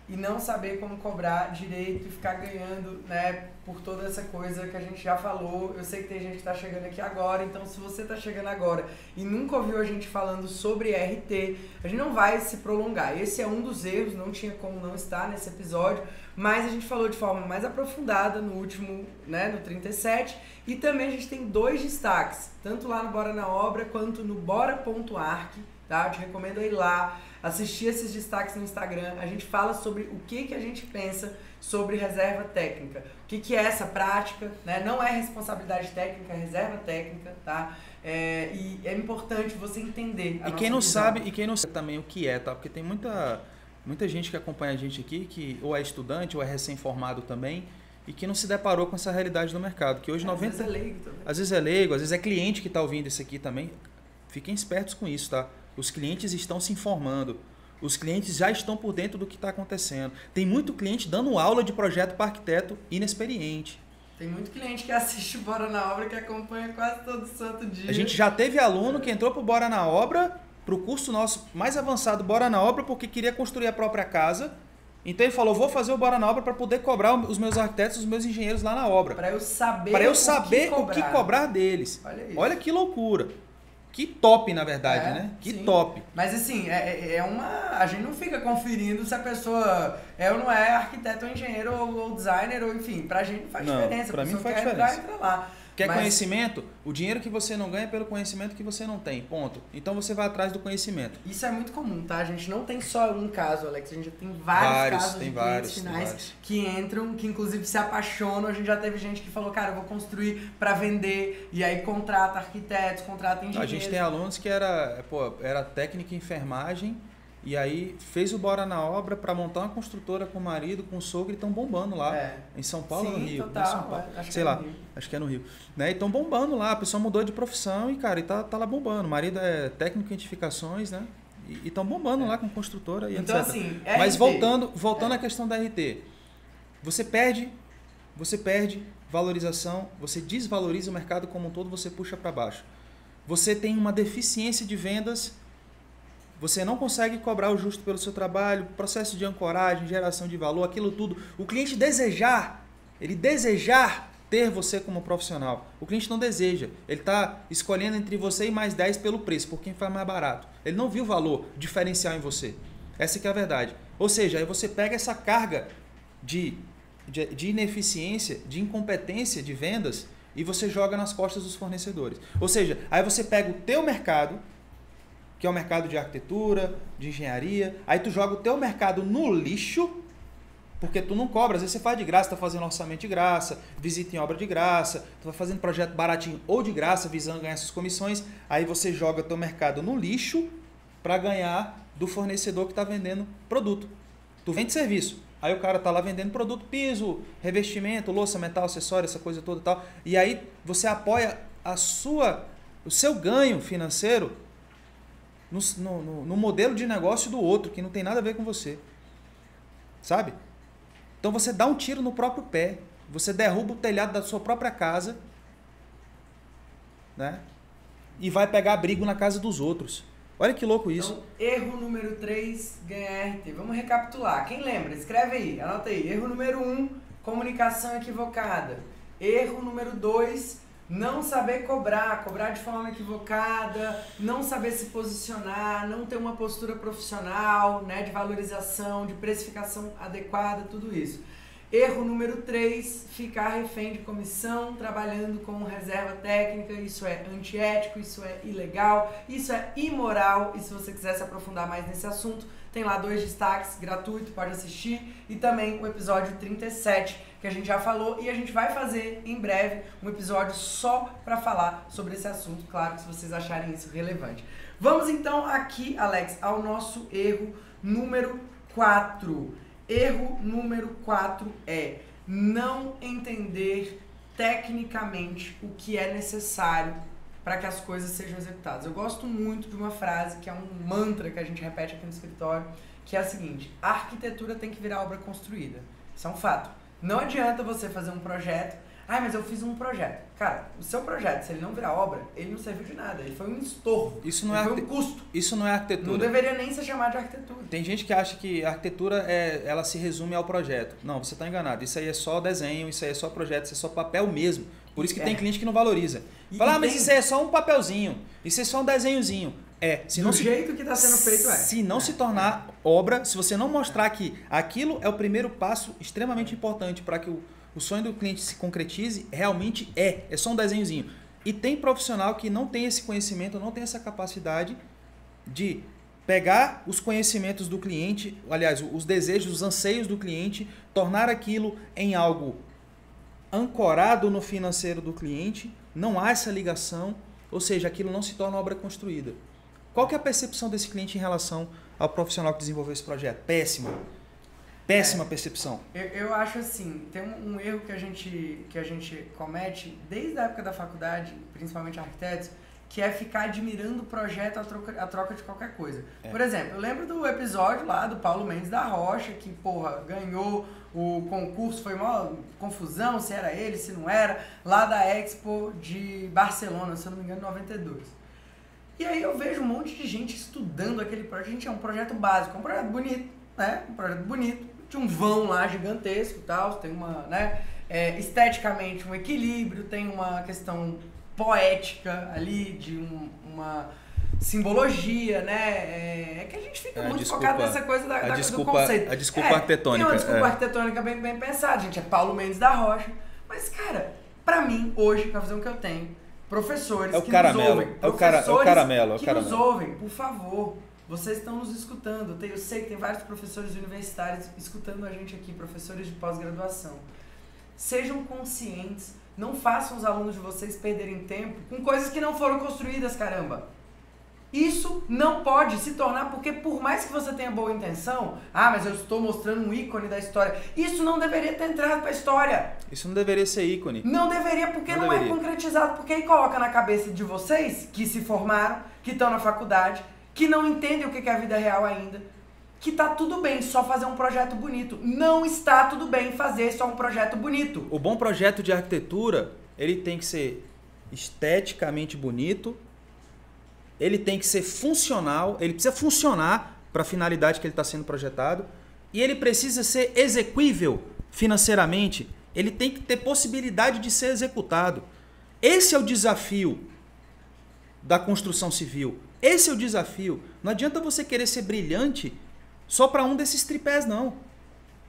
e não saber como cobrar direito e ficar ganhando, né, por toda essa coisa que a gente já falou. Eu sei que tem gente que está chegando aqui agora, então se você está chegando agora e nunca ouviu a gente falando sobre RT, a gente não vai se prolongar. Esse é um dos erros, não tinha como não estar nesse episódio, mas a gente falou de forma mais aprofundada no último, né, no 37, e também a gente tem dois destaques, tanto lá no Bora na Obra quanto no bora.arc, tá? Eu te recomendo ir lá assistir esses destaques no Instagram. A gente fala sobre o que, que a gente pensa sobre reserva técnica. O que, que é essa prática, né? Não é responsabilidade técnica, é reserva técnica, tá? É, e é importante você entender. e quem não visão. sabe, e quem não sabe também o que é, tá? Porque tem muita, muita gente que acompanha a gente aqui que ou é estudante ou é recém-formado também e que não se deparou com essa realidade do mercado. Que hoje às 90. Vezes é leigo também. Às vezes é leigo, às vezes é cliente que está ouvindo isso aqui também. Fiquem espertos com isso, tá? Os clientes estão se informando. Os clientes já estão por dentro do que está acontecendo. Tem muito cliente dando aula de projeto para arquiteto inexperiente. Tem muito cliente que assiste o Bora na Obra que acompanha quase todo santo dia. A gente já teve aluno que entrou para o Bora na Obra, para o curso nosso mais avançado Bora na Obra, porque queria construir a própria casa. Então ele falou: vou fazer o Bora na Obra para poder cobrar os meus arquitetos, os meus engenheiros lá na obra. Para eu saber, para eu saber o que, o que cobrar deles. Olha, Olha que loucura. Que top, na verdade, é, né? Que sim. top. Mas assim, é, é uma. A gente não fica conferindo se a pessoa é ou não é arquiteto ou engenheiro ou, ou designer, ou enfim, pra gente não faz não, diferença. Pra a mim não faz quer diferença. Entrar, entra lá. Quer Mas- conhecimento? O dinheiro que você não ganha é pelo conhecimento que você não tem. Ponto. Então você vai atrás do conhecimento. Isso é muito comum, tá? A gente não tem só um caso, Alex. A gente tem vários, Vários, casos tem de vários, finais vários. que entram, que inclusive se apaixonam. A gente já teve gente que falou, cara, eu vou construir pra vender. E aí contrata arquitetos, contrata A engenheiros. gente tem alunos que era, pô, era técnica em enfermagem e aí fez o Bora na Obra para montar uma construtora com o marido, com o sogro e estão bombando lá. É. Em São Paulo Sim, no Rio? total, Em São Paulo. é, Sei é lá, Rio. Acho que é no Rio. Né? E estão bombando lá, a pessoa mudou de profissão e, cara, e tá, tá lá bombando. O marido é técnico em edificações, né? E estão bombando lá com construtora e Então, etc. assim, Mas voltando, voltando É. à questão da RT, você perde, você perde valorização, você desvaloriza o mercado como um todo, você puxa para baixo. Você tem uma deficiência de vendas, você não consegue cobrar o justo pelo seu trabalho, processo de ancoragem, geração de valor, aquilo tudo. O cliente desejar, ele desejar ter você como profissional. O cliente não deseja. Ele está escolhendo entre você e mais 10 pelo preço, por quem faz mais barato. Ele não viu o valor diferencial em você. Essa que é a verdade. Ou seja, aí você pega essa carga de, de, de ineficiência, de incompetência de vendas e você joga nas costas dos fornecedores. Ou seja, aí você pega o teu mercado, que é o mercado de arquitetura, de engenharia, aí tu joga o teu mercado no lixo, porque tu não cobra, às vezes você faz de graça, tá fazendo orçamento de graça, visita em obra de graça, tu vai fazendo projeto baratinho ou de graça, visando ganhar essas comissões, aí você joga teu mercado no lixo para ganhar do fornecedor que está vendendo produto. Tu vende serviço, aí o cara tá lá vendendo produto, piso, revestimento, louça, metal, acessório, essa coisa toda e tal, e aí você apoia a sua, o seu ganho financeiro no, no, no modelo de negócio do outro, que não tem nada a ver com você. Sabe? Então você dá um tiro no próprio pé, você derruba o telhado da sua própria casa, né? E vai pegar abrigo na casa dos outros. Olha que louco isso. Então, erro número 3, ganhar RT. Vamos recapitular. Quem lembra? Escreve aí, anota aí. Erro número 1, um, comunicação equivocada. Erro número 2, não saber cobrar, cobrar de forma equivocada, não saber se posicionar, não ter uma postura profissional, né, de valorização, de precificação adequada, tudo isso. Erro número 3, ficar refém de comissão, trabalhando com reserva técnica, isso é antiético, isso é ilegal, isso é imoral, e se você quiser se aprofundar mais nesse assunto, tem lá dois destaques gratuito, pode assistir, e também o episódio 37, que a gente já falou, e a gente vai fazer em breve um episódio só para falar sobre esse assunto, claro, se vocês acharem isso relevante. Vamos então aqui, Alex, ao nosso erro número 4. Erro número 4 é não entender tecnicamente o que é necessário para que as coisas sejam executadas. Eu gosto muito de uma frase que é um mantra que a gente repete aqui no escritório, que é a seguinte: a arquitetura tem que virar obra construída. Isso é um fato. Não adianta você fazer um projeto ah, mas eu fiz um projeto. Cara, o seu projeto, se ele não virar obra, ele não serviu de nada. Ele foi um estorvo. Isso não é foi um custo. Isso não é arquitetura. Não deveria nem ser chamado de arquitetura. Tem gente que acha que a arquitetura é, ela se resume ao projeto. Não, você está enganado. Isso aí é só desenho, isso aí é só projeto, isso é só papel mesmo. Por isso que é. tem cliente que não valoriza. Fala, ah, mas isso aí é só um papelzinho. Isso é só um desenhozinho. É, se Do não jeito que está sendo feito é. Se não é. se tornar obra, se você não mostrar que aquilo é o primeiro passo extremamente importante para que o o sonho do cliente se concretize, realmente é. É só um desenhozinho. E tem profissional que não tem esse conhecimento, não tem essa capacidade de pegar os conhecimentos do cliente, aliás, os desejos, os anseios do cliente, tornar aquilo em algo ancorado no financeiro do cliente, não há essa ligação, ou seja, aquilo não se torna obra construída. Qual que é a percepção desse cliente em relação ao profissional que desenvolveu esse projeto? Péssima. Péssima é, percepção. Eu, eu, acho assim, tem um, um, erro que a, gente, que a gente comete desde a época da faculdade, principalmente arquitetos, que é ficar admirando o projeto a troca, a troca de qualquer coisa. É. Por exemplo, eu lembro do episódio lá do Paulo Mendes da Rocha, que, porra, ganhou o concurso, foi uma confusão se era ele, se não era, lá da Expo de Barcelona, se eu não me engano, 92. E aí eu vejo um monte de gente estudando aquele projeto. Gente, é um projeto básico, é um projeto bonito, né? Um projeto bonito tinha um vão lá gigantesco e tal, tem uma, né, é, esteticamente um equilíbrio, tem uma questão poética ali, de um, uma simbologia, né? É, é, que a gente fica é, muito desculpa, focado nessa coisa da, da desculpa, do conceito. A desculpa é, arquitetônica. Tem uma desculpa é. arquitetônica bem, bem pensada, gente. É Paulo Mendes da Rocha. Mas, cara, pra mim, hoje, com a visão que eu tenho, professores é o que caramelo, nos ouvem, é o, cara, é o caramelo, é o que caramelo. nos ouvem, por favor, vocês estão nos escutando. Eu sei que tem vários professores universitários escutando a gente aqui, professores de pós-graduação. Sejam conscientes, não façam os alunos de vocês perderem tempo com coisas que não foram construídas, caramba. Isso não pode se tornar, porque por mais que você tenha boa intenção, ah, mas eu estou mostrando um ícone da história. Isso não deveria ter entrado para a história. Isso não deveria ser ícone. Não deveria, porque não, não é deveria. é concretizado. Porque aí coloca na cabeça de vocês, que se formaram, que estão na faculdade, que não entendem o que é a vida real ainda, que tá tudo bem só fazer um projeto bonito. Não está tudo bem fazer só um projeto bonito. O bom projeto de arquitetura, ele tem que ser esteticamente bonito, ele tem que ser funcional, ele precisa funcionar para a finalidade que ele está sendo projetado e ele precisa ser execuível financeiramente, ele tem que ter possibilidade de ser executado. Esse é o desafio da construção civil. Esse é o desafio. Não adianta você querer ser brilhante só para um desses tripés, não.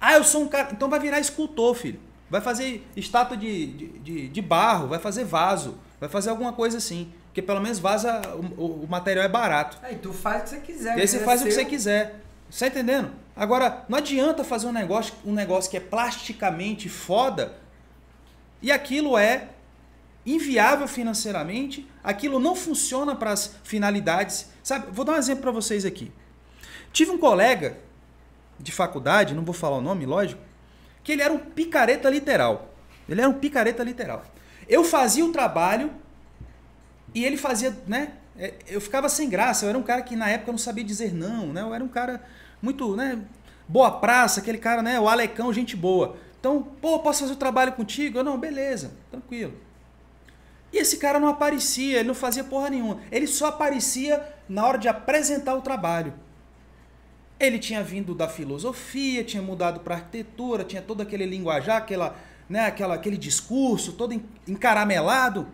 Ah, eu sou um cara. Então vai virar escultor, filho. Vai fazer estátua de, de, de barro, vai fazer vaso, vai fazer alguma coisa assim. Porque pelo menos vaza, o, o material é barato. Aí tu faz o que você quiser. E aí você faz seu... o que você quiser. Você tá entendendo? Agora, não adianta fazer um negócio, um negócio que é plasticamente foda e aquilo é inviável financeiramente, aquilo não funciona para as finalidades. Sabe, vou dar um exemplo para vocês aqui. Tive um colega de faculdade, não vou falar o nome, lógico, que ele era um picareta literal. Ele era um picareta literal. Eu fazia o trabalho e ele fazia, né? É, eu ficava sem graça. Eu era um cara que na época não sabia dizer não, né? Eu era um cara muito, né? Boa praça, aquele cara, né? O Alecão, gente boa. Então, pô, posso fazer o trabalho contigo? Eu, não, beleza, tranquilo. E esse cara não aparecia, ele não fazia porra nenhuma. Ele só aparecia na hora de apresentar o trabalho. Ele tinha vindo da filosofia, tinha mudado para arquitetura, tinha todo aquele linguajar, aquela, né, aquela, aquele discurso todo encaramelado.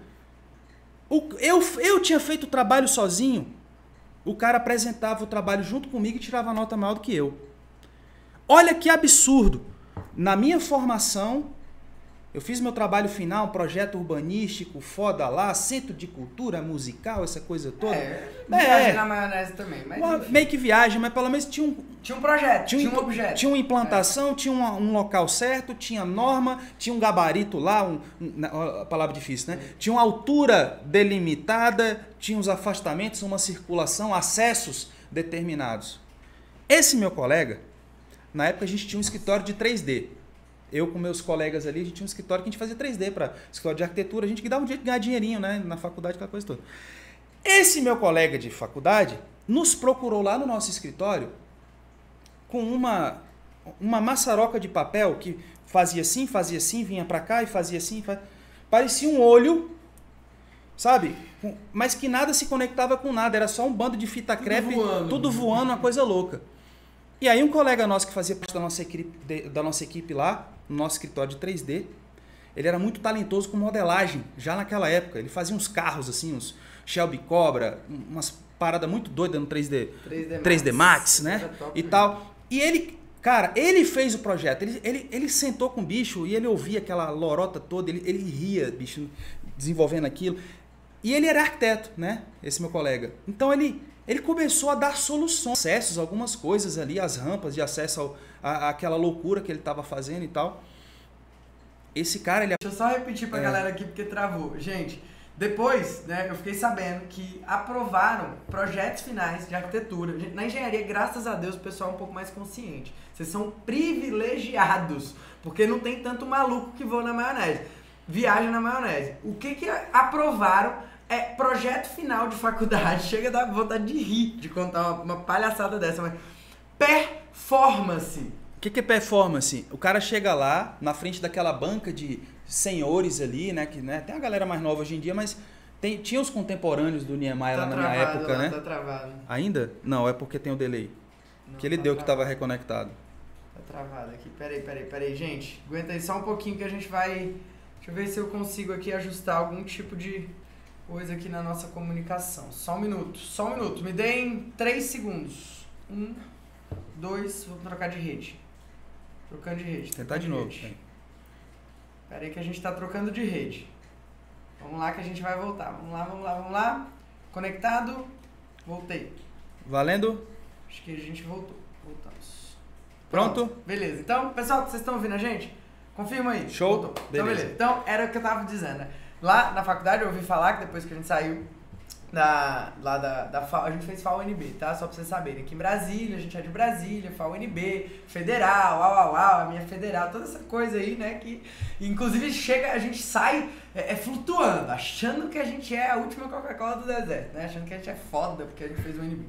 Eu, eu tinha feito o trabalho sozinho. O cara apresentava o trabalho junto comigo e tirava nota maior do que eu. Olha que absurdo. Na minha formação, eu fiz meu trabalho final, um projeto urbanístico, foda lá, centro de cultura musical, essa coisa toda. É, viagem é, na maionese também. Mas uma, meio que viagem, mas pelo menos tinha um... Tinha um projeto, tinha um, tinha um objeto. Tinha uma implantação, é. tinha um, um, local certo, tinha norma, tinha um gabarito lá, um, a palavra difícil, né? Tinha uma altura delimitada, tinha uns afastamentos, uma circulação, acessos determinados. Esse meu colega, na época a gente tinha um escritório de 3D. Eu com meus colegas ali, a gente tinha um escritório que a gente fazia 3D para escritório de arquitetura, a gente que dava um jeito de ganhar dinheirinho, né, na faculdade, aquela coisa toda. Esse meu colega de faculdade nos procurou lá no nosso escritório com uma uma maçaroca de papel que fazia assim, fazia assim, vinha para cá e fazia assim, faz... parecia um olho, sabe? Mas que nada se conectava com nada, era só um bando de fita tudo crepe, voando. tudo voando, uma coisa louca. E aí um colega nosso que fazia parte da nossa equipe, da nossa equipe lá, no nosso escritório de 3D, ele era muito talentoso com modelagem, já naquela época. Ele fazia uns carros assim, uns Shelby Cobra, umas paradas muito doidas no 3D, 3D, 3D Max, né? E tal. E ele, cara, ele fez o projeto. Ele, ele, ele sentou com o bicho e ele ouvia aquela lorota toda, ele, ele ria, bicho, desenvolvendo aquilo. E ele era arquiteto, né? Esse meu colega. Então ele ele começou a dar soluções, acessos, algumas coisas ali, as rampas de acesso ao, a, àquela loucura que ele estava fazendo e tal. Esse cara, ele... Deixa eu só repetir pra é. galera aqui, porque travou. Gente, depois, né, eu fiquei sabendo que aprovaram projetos finais de arquitetura. Na engenharia, graças a Deus, o pessoal é um pouco mais consciente. Vocês são privilegiados, porque não tem tanto maluco que voa na maionese. Viaja na maionese. O que que aprovaram é projeto final de faculdade. Chega a dar vontade de rir de contar uma, uma palhaçada dessa, mas performance. O que, que é performance? O cara chega lá, na frente daquela banca de senhores ali, né? Que né, tem a galera mais nova hoje em dia, mas tem, tinha os contemporâneos do Niemeyer tá lá na travado, minha época, né? Tá travado. Ainda? Não, é porque tem o delay. Não, que ele tá deu travado. que estava reconectado. Tá travado aqui. Peraí, peraí, peraí. Gente, aguenta aí só um pouquinho que a gente vai. Deixa eu ver se eu consigo aqui ajustar algum tipo de coisa aqui na nossa comunicação. Só um minuto, só um minuto. Me deem três segundos. Um, dois, vou trocar de rede. Trocando de rede. Tentar de, de novo. Espera aí que a gente está trocando de rede. Vamos lá que a gente vai voltar. Vamos lá, vamos lá, vamos lá. Conectado. Voltei. Valendo? Acho que a gente voltou. Voltamos. Pronto? Pronto. Beleza. Então, pessoal, vocês estão ouvindo a gente? Confirma aí. Show. Voltou. Beleza. Então, beleza. Então, era o que eu tava dizendo, né? Lá na faculdade eu ouvi falar que depois que a gente saiu da, lá da, da FAO, a gente fez FAO-NB, tá? Só pra vocês saberem. Aqui em Brasília, a gente é de Brasília, FAO-NB, federal, au, au, au, a minha federal, toda essa coisa aí, né? Que inclusive chega, a gente sai é, é flutuando, achando que a gente é a última Coca-Cola do deserto, né? Achando que a gente é foda porque a gente fez o NB.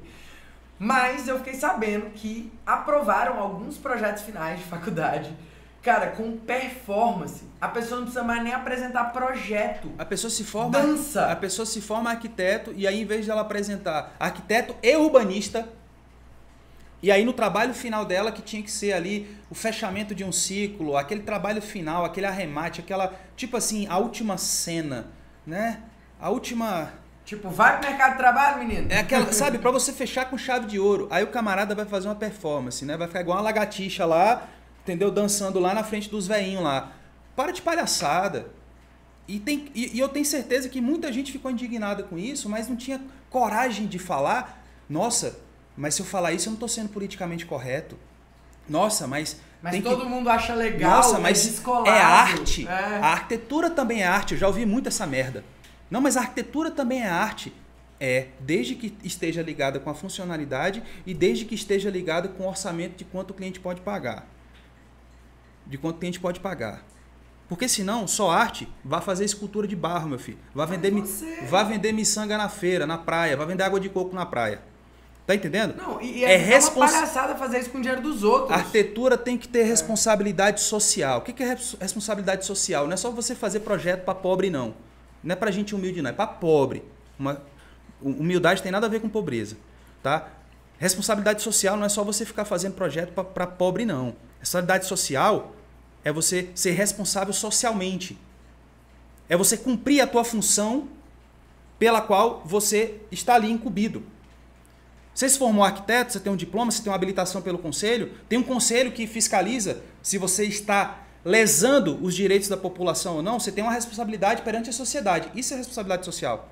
Mas eu fiquei sabendo que aprovaram alguns projetos finais de faculdade Cara, com performance, a pessoa não precisa mais nem apresentar projeto. A pessoa se forma. Dança. A pessoa se forma arquiteto e aí, em vez de ela apresentar arquiteto e urbanista, e aí no trabalho final dela, que tinha que ser ali o fechamento de um ciclo, aquele trabalho final, aquele arremate, aquela. Tipo assim, a última cena, né? A última. Tipo, vai pro mercado de trabalho, menino. É aquela, sabe, para você fechar com chave de ouro. Aí o camarada vai fazer uma performance, né? Vai ficar igual uma lagartixa lá, entendeu? Dançando lá na frente dos veinhos lá. Para de palhaçada. E, tem, e, e, eu tenho certeza que muita gente ficou indignada com isso, mas não tinha coragem de falar. Nossa, mas se eu falar isso, eu não estou sendo politicamente correto. Nossa, mas. Mas todo que... mundo acha legal, Nossa, mas é descolado. É arte. É. A arquitetura também é arte. Eu já ouvi muito essa merda. Não, mas a arquitetura também é arte. É, desde que esteja ligada com a funcionalidade e desde que esteja ligada com o orçamento de quanto o cliente pode pagar de quanto a gente pode pagar. Porque senão, só arte, vai fazer escultura de barro, meu filho. Vai vender, vai vender miçanga na feira, na praia, vai vender água de coco na praia. Tá entendendo? Não, e é, é, respons... uma palhaçada fazer isso com o dinheiro dos outros. A arquitetura tem que ter é. responsabilidade social. O que é responsabilidade social? Não é só você fazer projeto para pobre, não. Não é para gente humilde, não. É para pobre. Uma... Humildade tem nada a ver com pobreza. Tá? Responsabilidade social não é só você ficar fazendo projeto para pobre, não. Responsabilidade social é você ser responsável socialmente. É você cumprir a tua função pela qual você está ali incumbido. Você se formou arquiteto, você tem um diploma, você tem uma habilitação pelo conselho, tem um conselho que fiscaliza se você está lesando os direitos da população ou não, você tem uma responsabilidade perante a sociedade. Isso é responsabilidade social.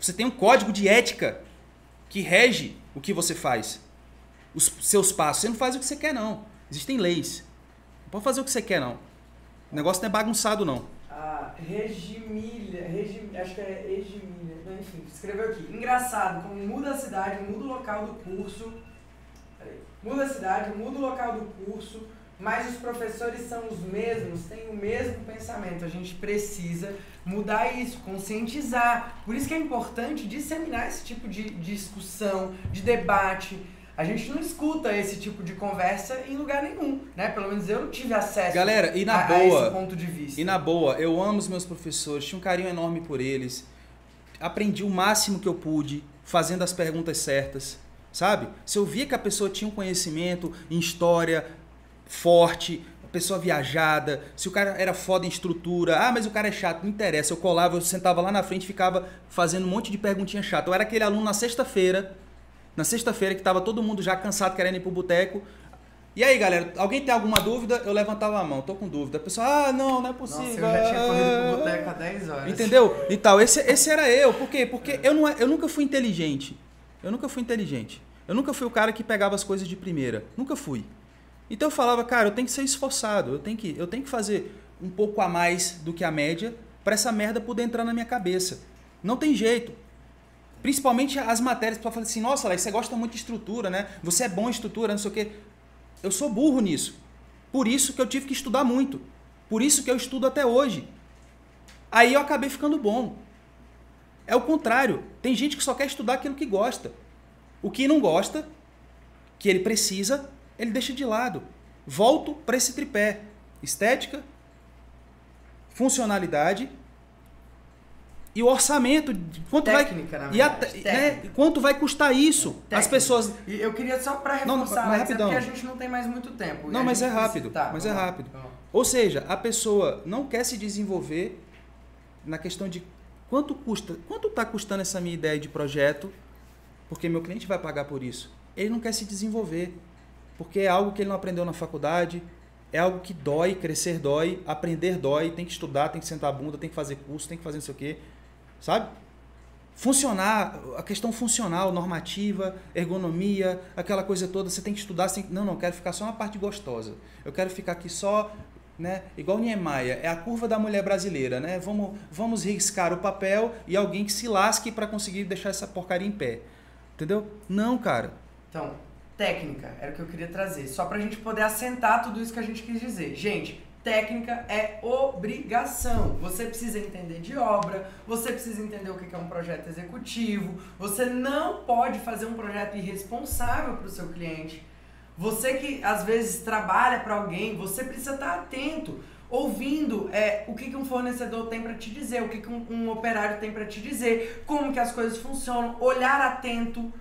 Você tem um código de ética que rege o que você faz os seus passos. Você não faz o que você quer, não. Existem leis. Não pode fazer o que você quer, não. O negócio não é bagunçado, não. Ah, regimilha, regim, acho que é regimilha, enfim, escreveu aqui. Engraçado, como muda a cidade, muda o local do curso. Peraí. Muda a cidade, muda o local do curso, mas os professores são os mesmos, têm o mesmo pensamento. A gente precisa mudar isso, conscientizar. Por isso que é importante disseminar esse tipo de discussão, de debate. A gente não escuta esse tipo de conversa em lugar nenhum, né? Pelo menos eu não tive acesso Galera, e na a, boa, a esse ponto de vista. E na boa, eu amo os meus professores, tinha um carinho enorme por eles. Aprendi o máximo que eu pude, fazendo as perguntas certas, sabe? Se eu via que a pessoa tinha um conhecimento em história forte, a pessoa viajada, se o cara era foda em estrutura, ah, mas o cara é chato, não interessa. Eu colava, eu sentava lá na frente, ficava fazendo um monte de perguntinha chata. Eu era aquele aluno na sexta-feira, na sexta-feira que tava todo mundo já cansado querendo ir pro boteco. E aí, galera, alguém tem alguma dúvida? Eu levantava a mão, tô com dúvida. A pessoa, ah, não, não é possível. Nossa, eu já tinha corrido pro boteco há 10 horas. Entendeu? E tal, esse, esse era eu. Por quê? Porque eu, não, eu nunca fui inteligente. Eu nunca fui inteligente. Eu nunca fui o cara que pegava as coisas de primeira. Nunca fui. Então eu falava, cara, eu tenho que ser esforçado, eu tenho que, eu tenho que fazer um pouco a mais do que a média para essa merda poder entrar na minha cabeça. Não tem jeito. Principalmente as matérias, para falar assim, nossa, Alex, você gosta muito de estrutura, né? Você é bom em estrutura, não sei o quê. Eu sou burro nisso. Por isso que eu tive que estudar muito. Por isso que eu estudo até hoje. Aí eu acabei ficando bom. É o contrário. Tem gente que só quer estudar aquilo que gosta. O que não gosta, que ele precisa, ele deixa de lado. Volto para esse tripé: estética, funcionalidade e o orçamento, quanto Técnica, vai e a, né, quanto vai custar isso? Técnica. As pessoas E eu queria só para Não, reforçar, mas Alex, é rapidão. porque a gente não tem mais muito tempo. Não, mas é rápido, tá, mas é rápido. vamos. Ou seja, a pessoa não quer se desenvolver na questão de quanto custa, quanto está custando essa minha ideia de projeto, porque meu cliente vai pagar por isso. Ele não quer se desenvolver, porque é algo que ele não aprendeu na faculdade, é algo que dói, crescer dói, aprender dói, tem que estudar, tem que sentar a bunda, tem que fazer curso, tem que fazer não sei o quê, sabe? Funcionar, a questão funcional, normativa, ergonomia, aquela coisa toda, você tem que estudar, tem não, não, quero ficar só na parte gostosa. Eu quero ficar aqui só, né, igual Niemeyer, é a curva da mulher brasileira, né? Vamos, vamos riscar o papel e alguém que se lasque para conseguir deixar essa porcaria em pé. Entendeu? Não, cara. Então, técnica, era o que eu queria trazer. Só pra gente poder assentar tudo isso que a gente quis dizer. Gente, técnica é obrigação. Você precisa entender de obra, você precisa entender o que é um projeto executivo, você não pode fazer um projeto irresponsável para o seu cliente. Você que às vezes trabalha para alguém, você precisa estar atento, ouvindo é, o que, que um fornecedor tem para te dizer, o que, que um, um operário tem para te dizer, como que as coisas funcionam, olhar atento.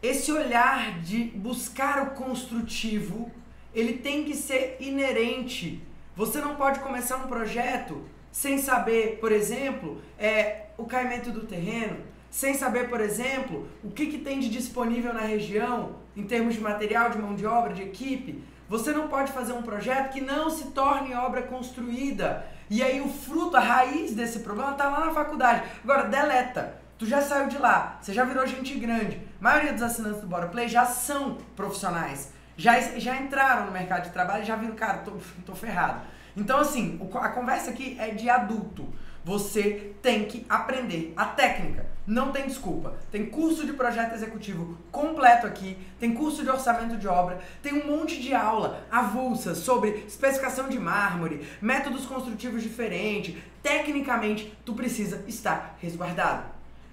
Esse olhar de buscar o construtivo, ele tem que ser inerente. Você não pode começar um projeto sem saber, por exemplo, é, o caimento do terreno, sem saber, por exemplo, o que, que tem de disponível na região em termos de material, de mão de obra, de equipe. Você não pode fazer um projeto que não se torne obra construída. E aí o fruto, a raiz desse problema está lá na faculdade. Agora, deleta. Tu já saiu de lá, você já virou gente grande. A maioria dos assinantes do Bora Play já são profissionais. Já, já entraram no mercado de trabalho e já viram, cara, tô, tô ferrado. Então, assim, a conversa aqui é de adulto. Você tem que aprender a técnica. Não tem desculpa. Tem curso de projeto executivo completo aqui, tem curso de orçamento de obra, tem um monte de aula avulsa sobre especificação de mármore, métodos construtivos diferentes. Tecnicamente, tu precisa estar resguardado.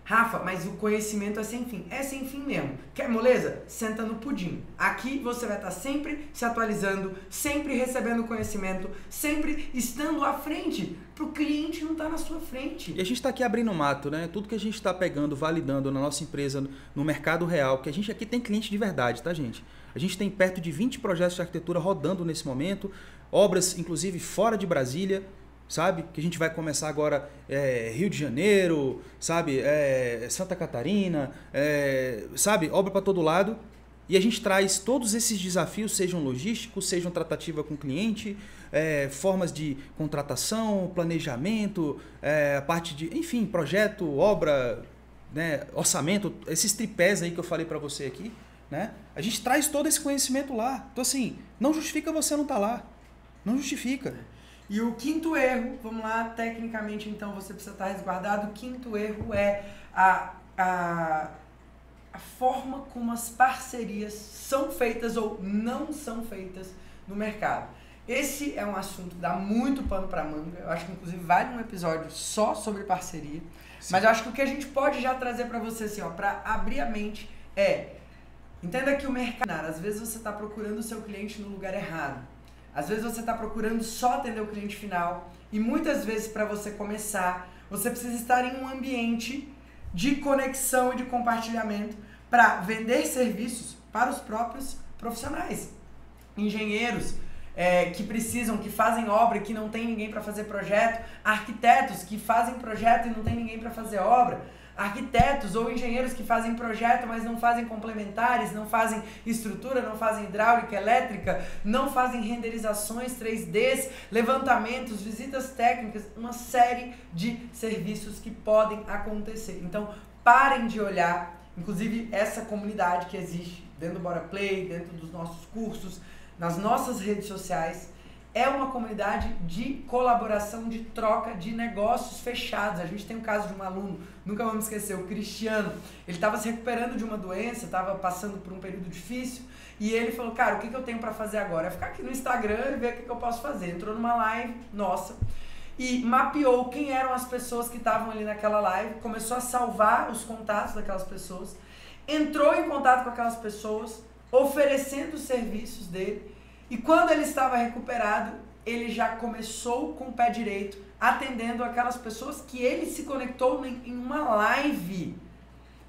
Rafa, mas o conhecimento é sem fim. É sem fim mesmo. Quer moleza? Senta no pudim. Aqui você vai estar sempre se atualizando, sempre recebendo conhecimento, sempre estando à frente. Pro cliente não estar na sua frente. E a gente está aqui abrindo mato, né? Tudo que a gente está pegando, validando na nossa empresa, no mercado real, que a gente aqui tem cliente de verdade, tá, gente? A gente tem perto de 20 projetos de arquitetura rodando nesse momento, obras, inclusive, fora de Brasília, sabe? Que a gente vai começar agora é, Rio de Janeiro, sabe? É, Santa Catarina, é, sabe? Obra para todo lado. E a gente traz todos esses desafios, sejam logísticos, sejam tratativa com cliente, é, formas de contratação, planejamento, é, a parte de, enfim, projeto, obra, né, orçamento, esses tripés aí que eu falei para você aqui, né? A gente traz todo esse conhecimento lá. Então assim, não justifica você não estar lá. Não justifica. E o quinto erro, vamos lá, tecnicamente então você precisa estar resguardado. O quinto erro é a, a, a forma como as parcerias são feitas ou não são feitas no mercado. Esse é um assunto que dá muito pano para manga. Eu acho que inclusive vale um episódio só sobre parceria. Sim. Mas eu acho que o que a gente pode já trazer para você assim, ó, para abrir a mente é entenda que o mercado, às vezes você está procurando o seu cliente no lugar errado. Às vezes você está procurando só atender o cliente final e muitas vezes para você começar, você precisa estar em um ambiente de conexão e de compartilhamento para vender serviços para os próprios profissionais. Engenheiros é, que precisam, que fazem obra e que não tem ninguém para fazer projeto, arquitetos que fazem projeto e não tem ninguém para fazer obra, arquitetos ou engenheiros que fazem projeto, mas não fazem complementares, não fazem estrutura, não fazem hidráulica, elétrica, não fazem renderizações 3D, levantamentos, visitas técnicas, uma série de serviços que podem acontecer. Então, parem de olhar, inclusive essa comunidade que existe dentro do Bora Play, dentro dos nossos cursos, nas nossas redes sociais, é uma comunidade de colaboração, de troca de negócios fechados. A gente tem um caso de um aluno, nunca vamos esquecer, o Cristiano. Ele estava se recuperando de uma doença, estava passando por um período difícil, e ele falou: Cara, o que, que eu tenho para fazer agora? É ficar aqui no Instagram e ver o que, que eu posso fazer. Entrou numa live nossa e mapeou quem eram as pessoas que estavam ali naquela live, começou a salvar os contatos daquelas pessoas, entrou em contato com aquelas pessoas, oferecendo os serviços dele e quando ele estava recuperado, ele já começou com o pé direito, atendendo aquelas pessoas que ele se conectou em uma live.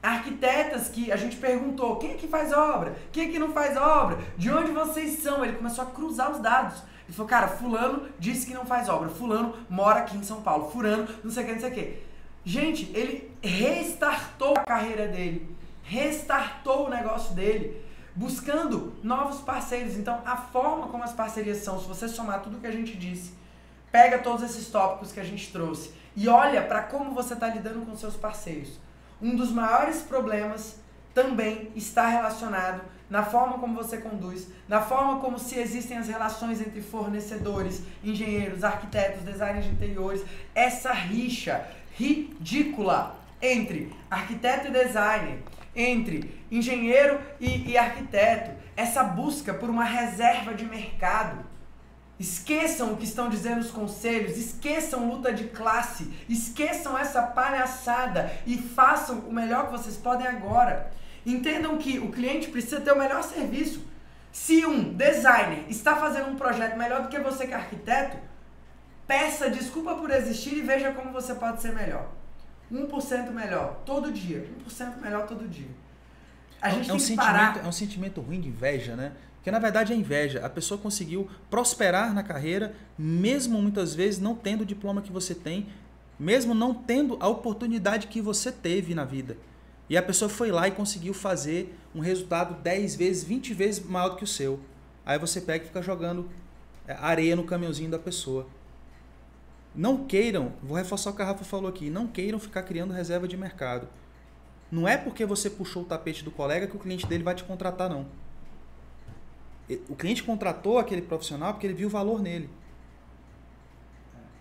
Arquitetas que a gente perguntou, quem é que faz obra? Quem é que não faz obra? De onde vocês são? Ele começou a cruzar os dados. Ele falou, cara, fulano disse que não faz obra. Fulano mora aqui em São Paulo. Fulano, não sei o que, não sei o que. Gente, ele restartou a carreira dele. Restartou o negócio dele buscando novos parceiros. Então, a forma como as parcerias são, se você somar tudo que a gente disse, pega todos esses tópicos que a gente trouxe e olha para como você está lidando com seus parceiros. Um dos maiores problemas também está relacionado na forma como você conduz, na forma como se existem as relações entre fornecedores, engenheiros, arquitetos, designers de interiores, essa rixa ridícula entre arquiteto e designer, entre engenheiro e, e arquiteto, essa busca por uma reserva de mercado. Esqueçam o que estão dizendo os conselhos, esqueçam luta de classe, esqueçam essa palhaçada e façam o melhor que vocês podem agora. Entendam que o cliente precisa ter o melhor serviço. Se um designer está fazendo um projeto melhor do que você que é arquiteto, peça desculpa por existir e veja como você pode ser melhor. 1% melhor todo dia. 1% melhor todo dia. A é gente é, um sentimento, parar... é um sentimento ruim de inveja, né? Porque na verdade é inveja. A pessoa conseguiu prosperar na carreira, mesmo muitas vezes não tendo o diploma que você tem, mesmo não tendo a oportunidade que você teve na vida. E a pessoa foi lá e conseguiu fazer um resultado 10 vezes, 20 vezes maior do que o seu. Aí você pega e fica jogando é, areia no caminhãozinho da pessoa. Não queiram, vou reforçar o que a Rafa falou aqui, não queiram ficar criando reserva de mercado. Não é porque você puxou o tapete do colega que o cliente dele vai te contratar, não. O cliente contratou aquele profissional porque ele viu o valor nele.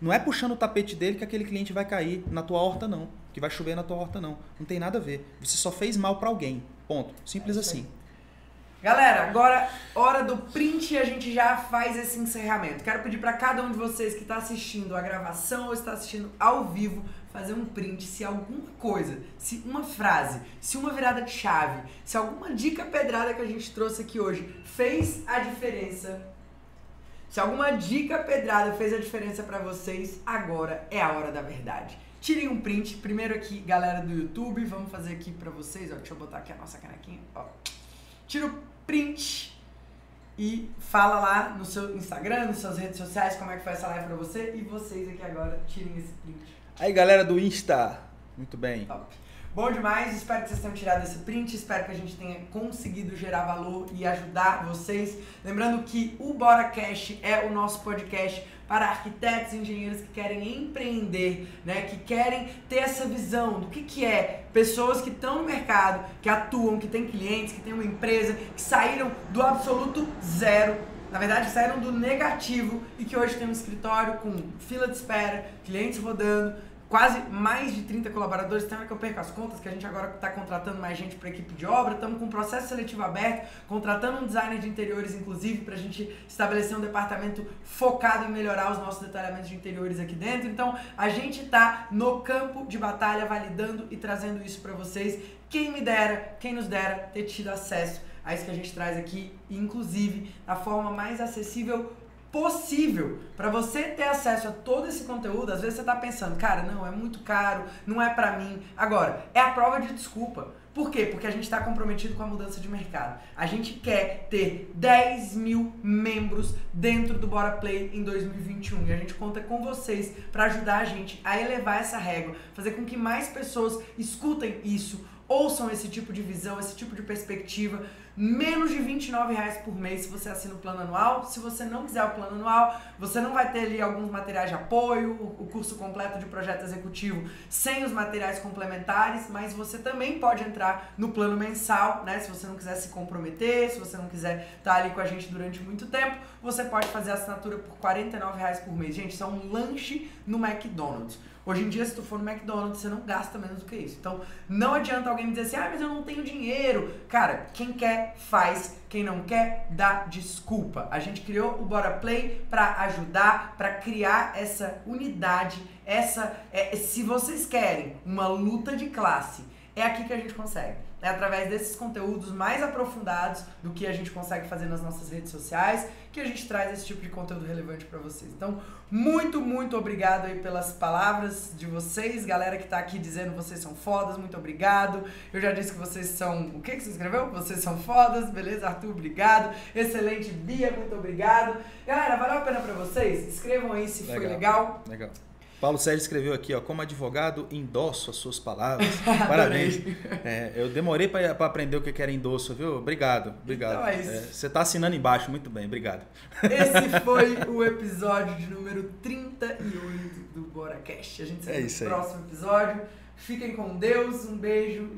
Não é puxando o tapete dele que aquele cliente vai cair na tua horta, não. Que vai chover na tua horta, não. Não tem nada a ver. Você só fez mal para alguém. Ponto. Simples é assim. Galera, agora hora do print e a gente já faz esse encerramento. Quero pedir para cada um de vocês que está assistindo a gravação ou está assistindo ao vivo fazer um print se alguma coisa, se uma frase, se uma virada de chave, se alguma dica pedrada que a gente trouxe aqui hoje fez a diferença. Se alguma dica pedrada fez a diferença para vocês, agora é a hora da verdade. Tirem um print, primeiro aqui, galera do YouTube, vamos fazer aqui para vocês, ó, deixa eu botar aqui a nossa canequinha, ó tira o print e fala lá no seu Instagram, nas suas redes sociais, como é que foi essa live pra você. E vocês aqui agora tirem esse print. Aí, galera do Insta. Muito bem. Top. Bom demais, espero que vocês tenham tirado esse print, espero que a gente tenha conseguido gerar valor e ajudar vocês. Lembrando que o Bora Cash é o nosso podcast para arquitetos e engenheiros que querem empreender, né, que querem ter essa visão do que, que é pessoas que estão no mercado, que atuam, que têm clientes, que têm uma empresa, que saíram do absoluto zero na verdade saíram do negativo e que hoje tem um escritório com fila de espera, clientes rodando, quase mais de 30 colaboradores. Tem hora que eu perco as contas, que a gente agora está contratando mais gente para equipe de obra. Estamos com um processo seletivo aberto, contratando um designer de interiores, inclusive, para a gente estabelecer um departamento focado em melhorar os nossos detalhamentos de interiores aqui dentro. Então, a gente está no campo de batalha, validando e trazendo isso para vocês. Quem me dera, quem nos dera ter tido acesso a isso que a gente traz aqui, inclusive da forma mais acessível possível para você ter acesso a todo esse conteúdo. Às vezes você está pensando, cara, não, é muito caro, não é para mim. Agora, é a prova de desculpa. Por quê? Porque a gente está comprometido com a mudança de mercado. A gente quer ter 10 mil membros dentro do Bora Play em 2021 e a gente conta com vocês para ajudar a gente a elevar essa régua, fazer com que mais pessoas escutem isso, ouçam esse tipo de visão, esse tipo de perspectiva menos de 29 reais por mês se você assina o plano anual. Se você não quiser o plano anual, você não vai ter ali alguns materiais de apoio, o curso completo de projeto executivo sem os materiais complementares, mas você também pode entrar no plano mensal, né? Se você não quiser se comprometer, se você não quiser estar ali com a gente durante muito tempo, você pode fazer a assinatura por 49 reais por mês. Gente, isso é um lanche no McDonald's. Hoje em dia, se tu for no McDonald's, você não gasta menos do que isso. Então, não adianta alguém dizer assim, ah, mas eu não tenho dinheiro. Cara, quem quer, faz. Quem não quer, dá desculpa. A gente criou o Bora Play para ajudar, para criar essa unidade, essa... É, se vocês querem uma luta de classe, é aqui que a gente consegue. É através desses conteúdos mais aprofundados do que a gente consegue fazer nas nossas redes sociais que a gente traz esse tipo de conteúdo relevante para vocês. Então, muito, muito obrigado aí pelas palavras de vocês, galera que tá aqui dizendo vocês são fodas, muito obrigado. Eu já disse que vocês são, o que que você escreveu? Vocês são fodas, beleza? Arthur, obrigado. Excelente, Bia, muito obrigado. Galera, valeu a pena para vocês? Escrevam aí se legal. foi legal. Legal. Paulo Sérgio escreveu aqui, ó, como advogado, endosso as suas palavras. Parabéns. É, eu demorei para aprender o que era endosso, viu? Obrigado, obrigado. Então é isso. É, você está assinando embaixo, muito bem, obrigado. Esse foi o episódio de número 38 do BoraCast. A gente se vê é no próximo episódio. Fiquem com Deus, um beijo e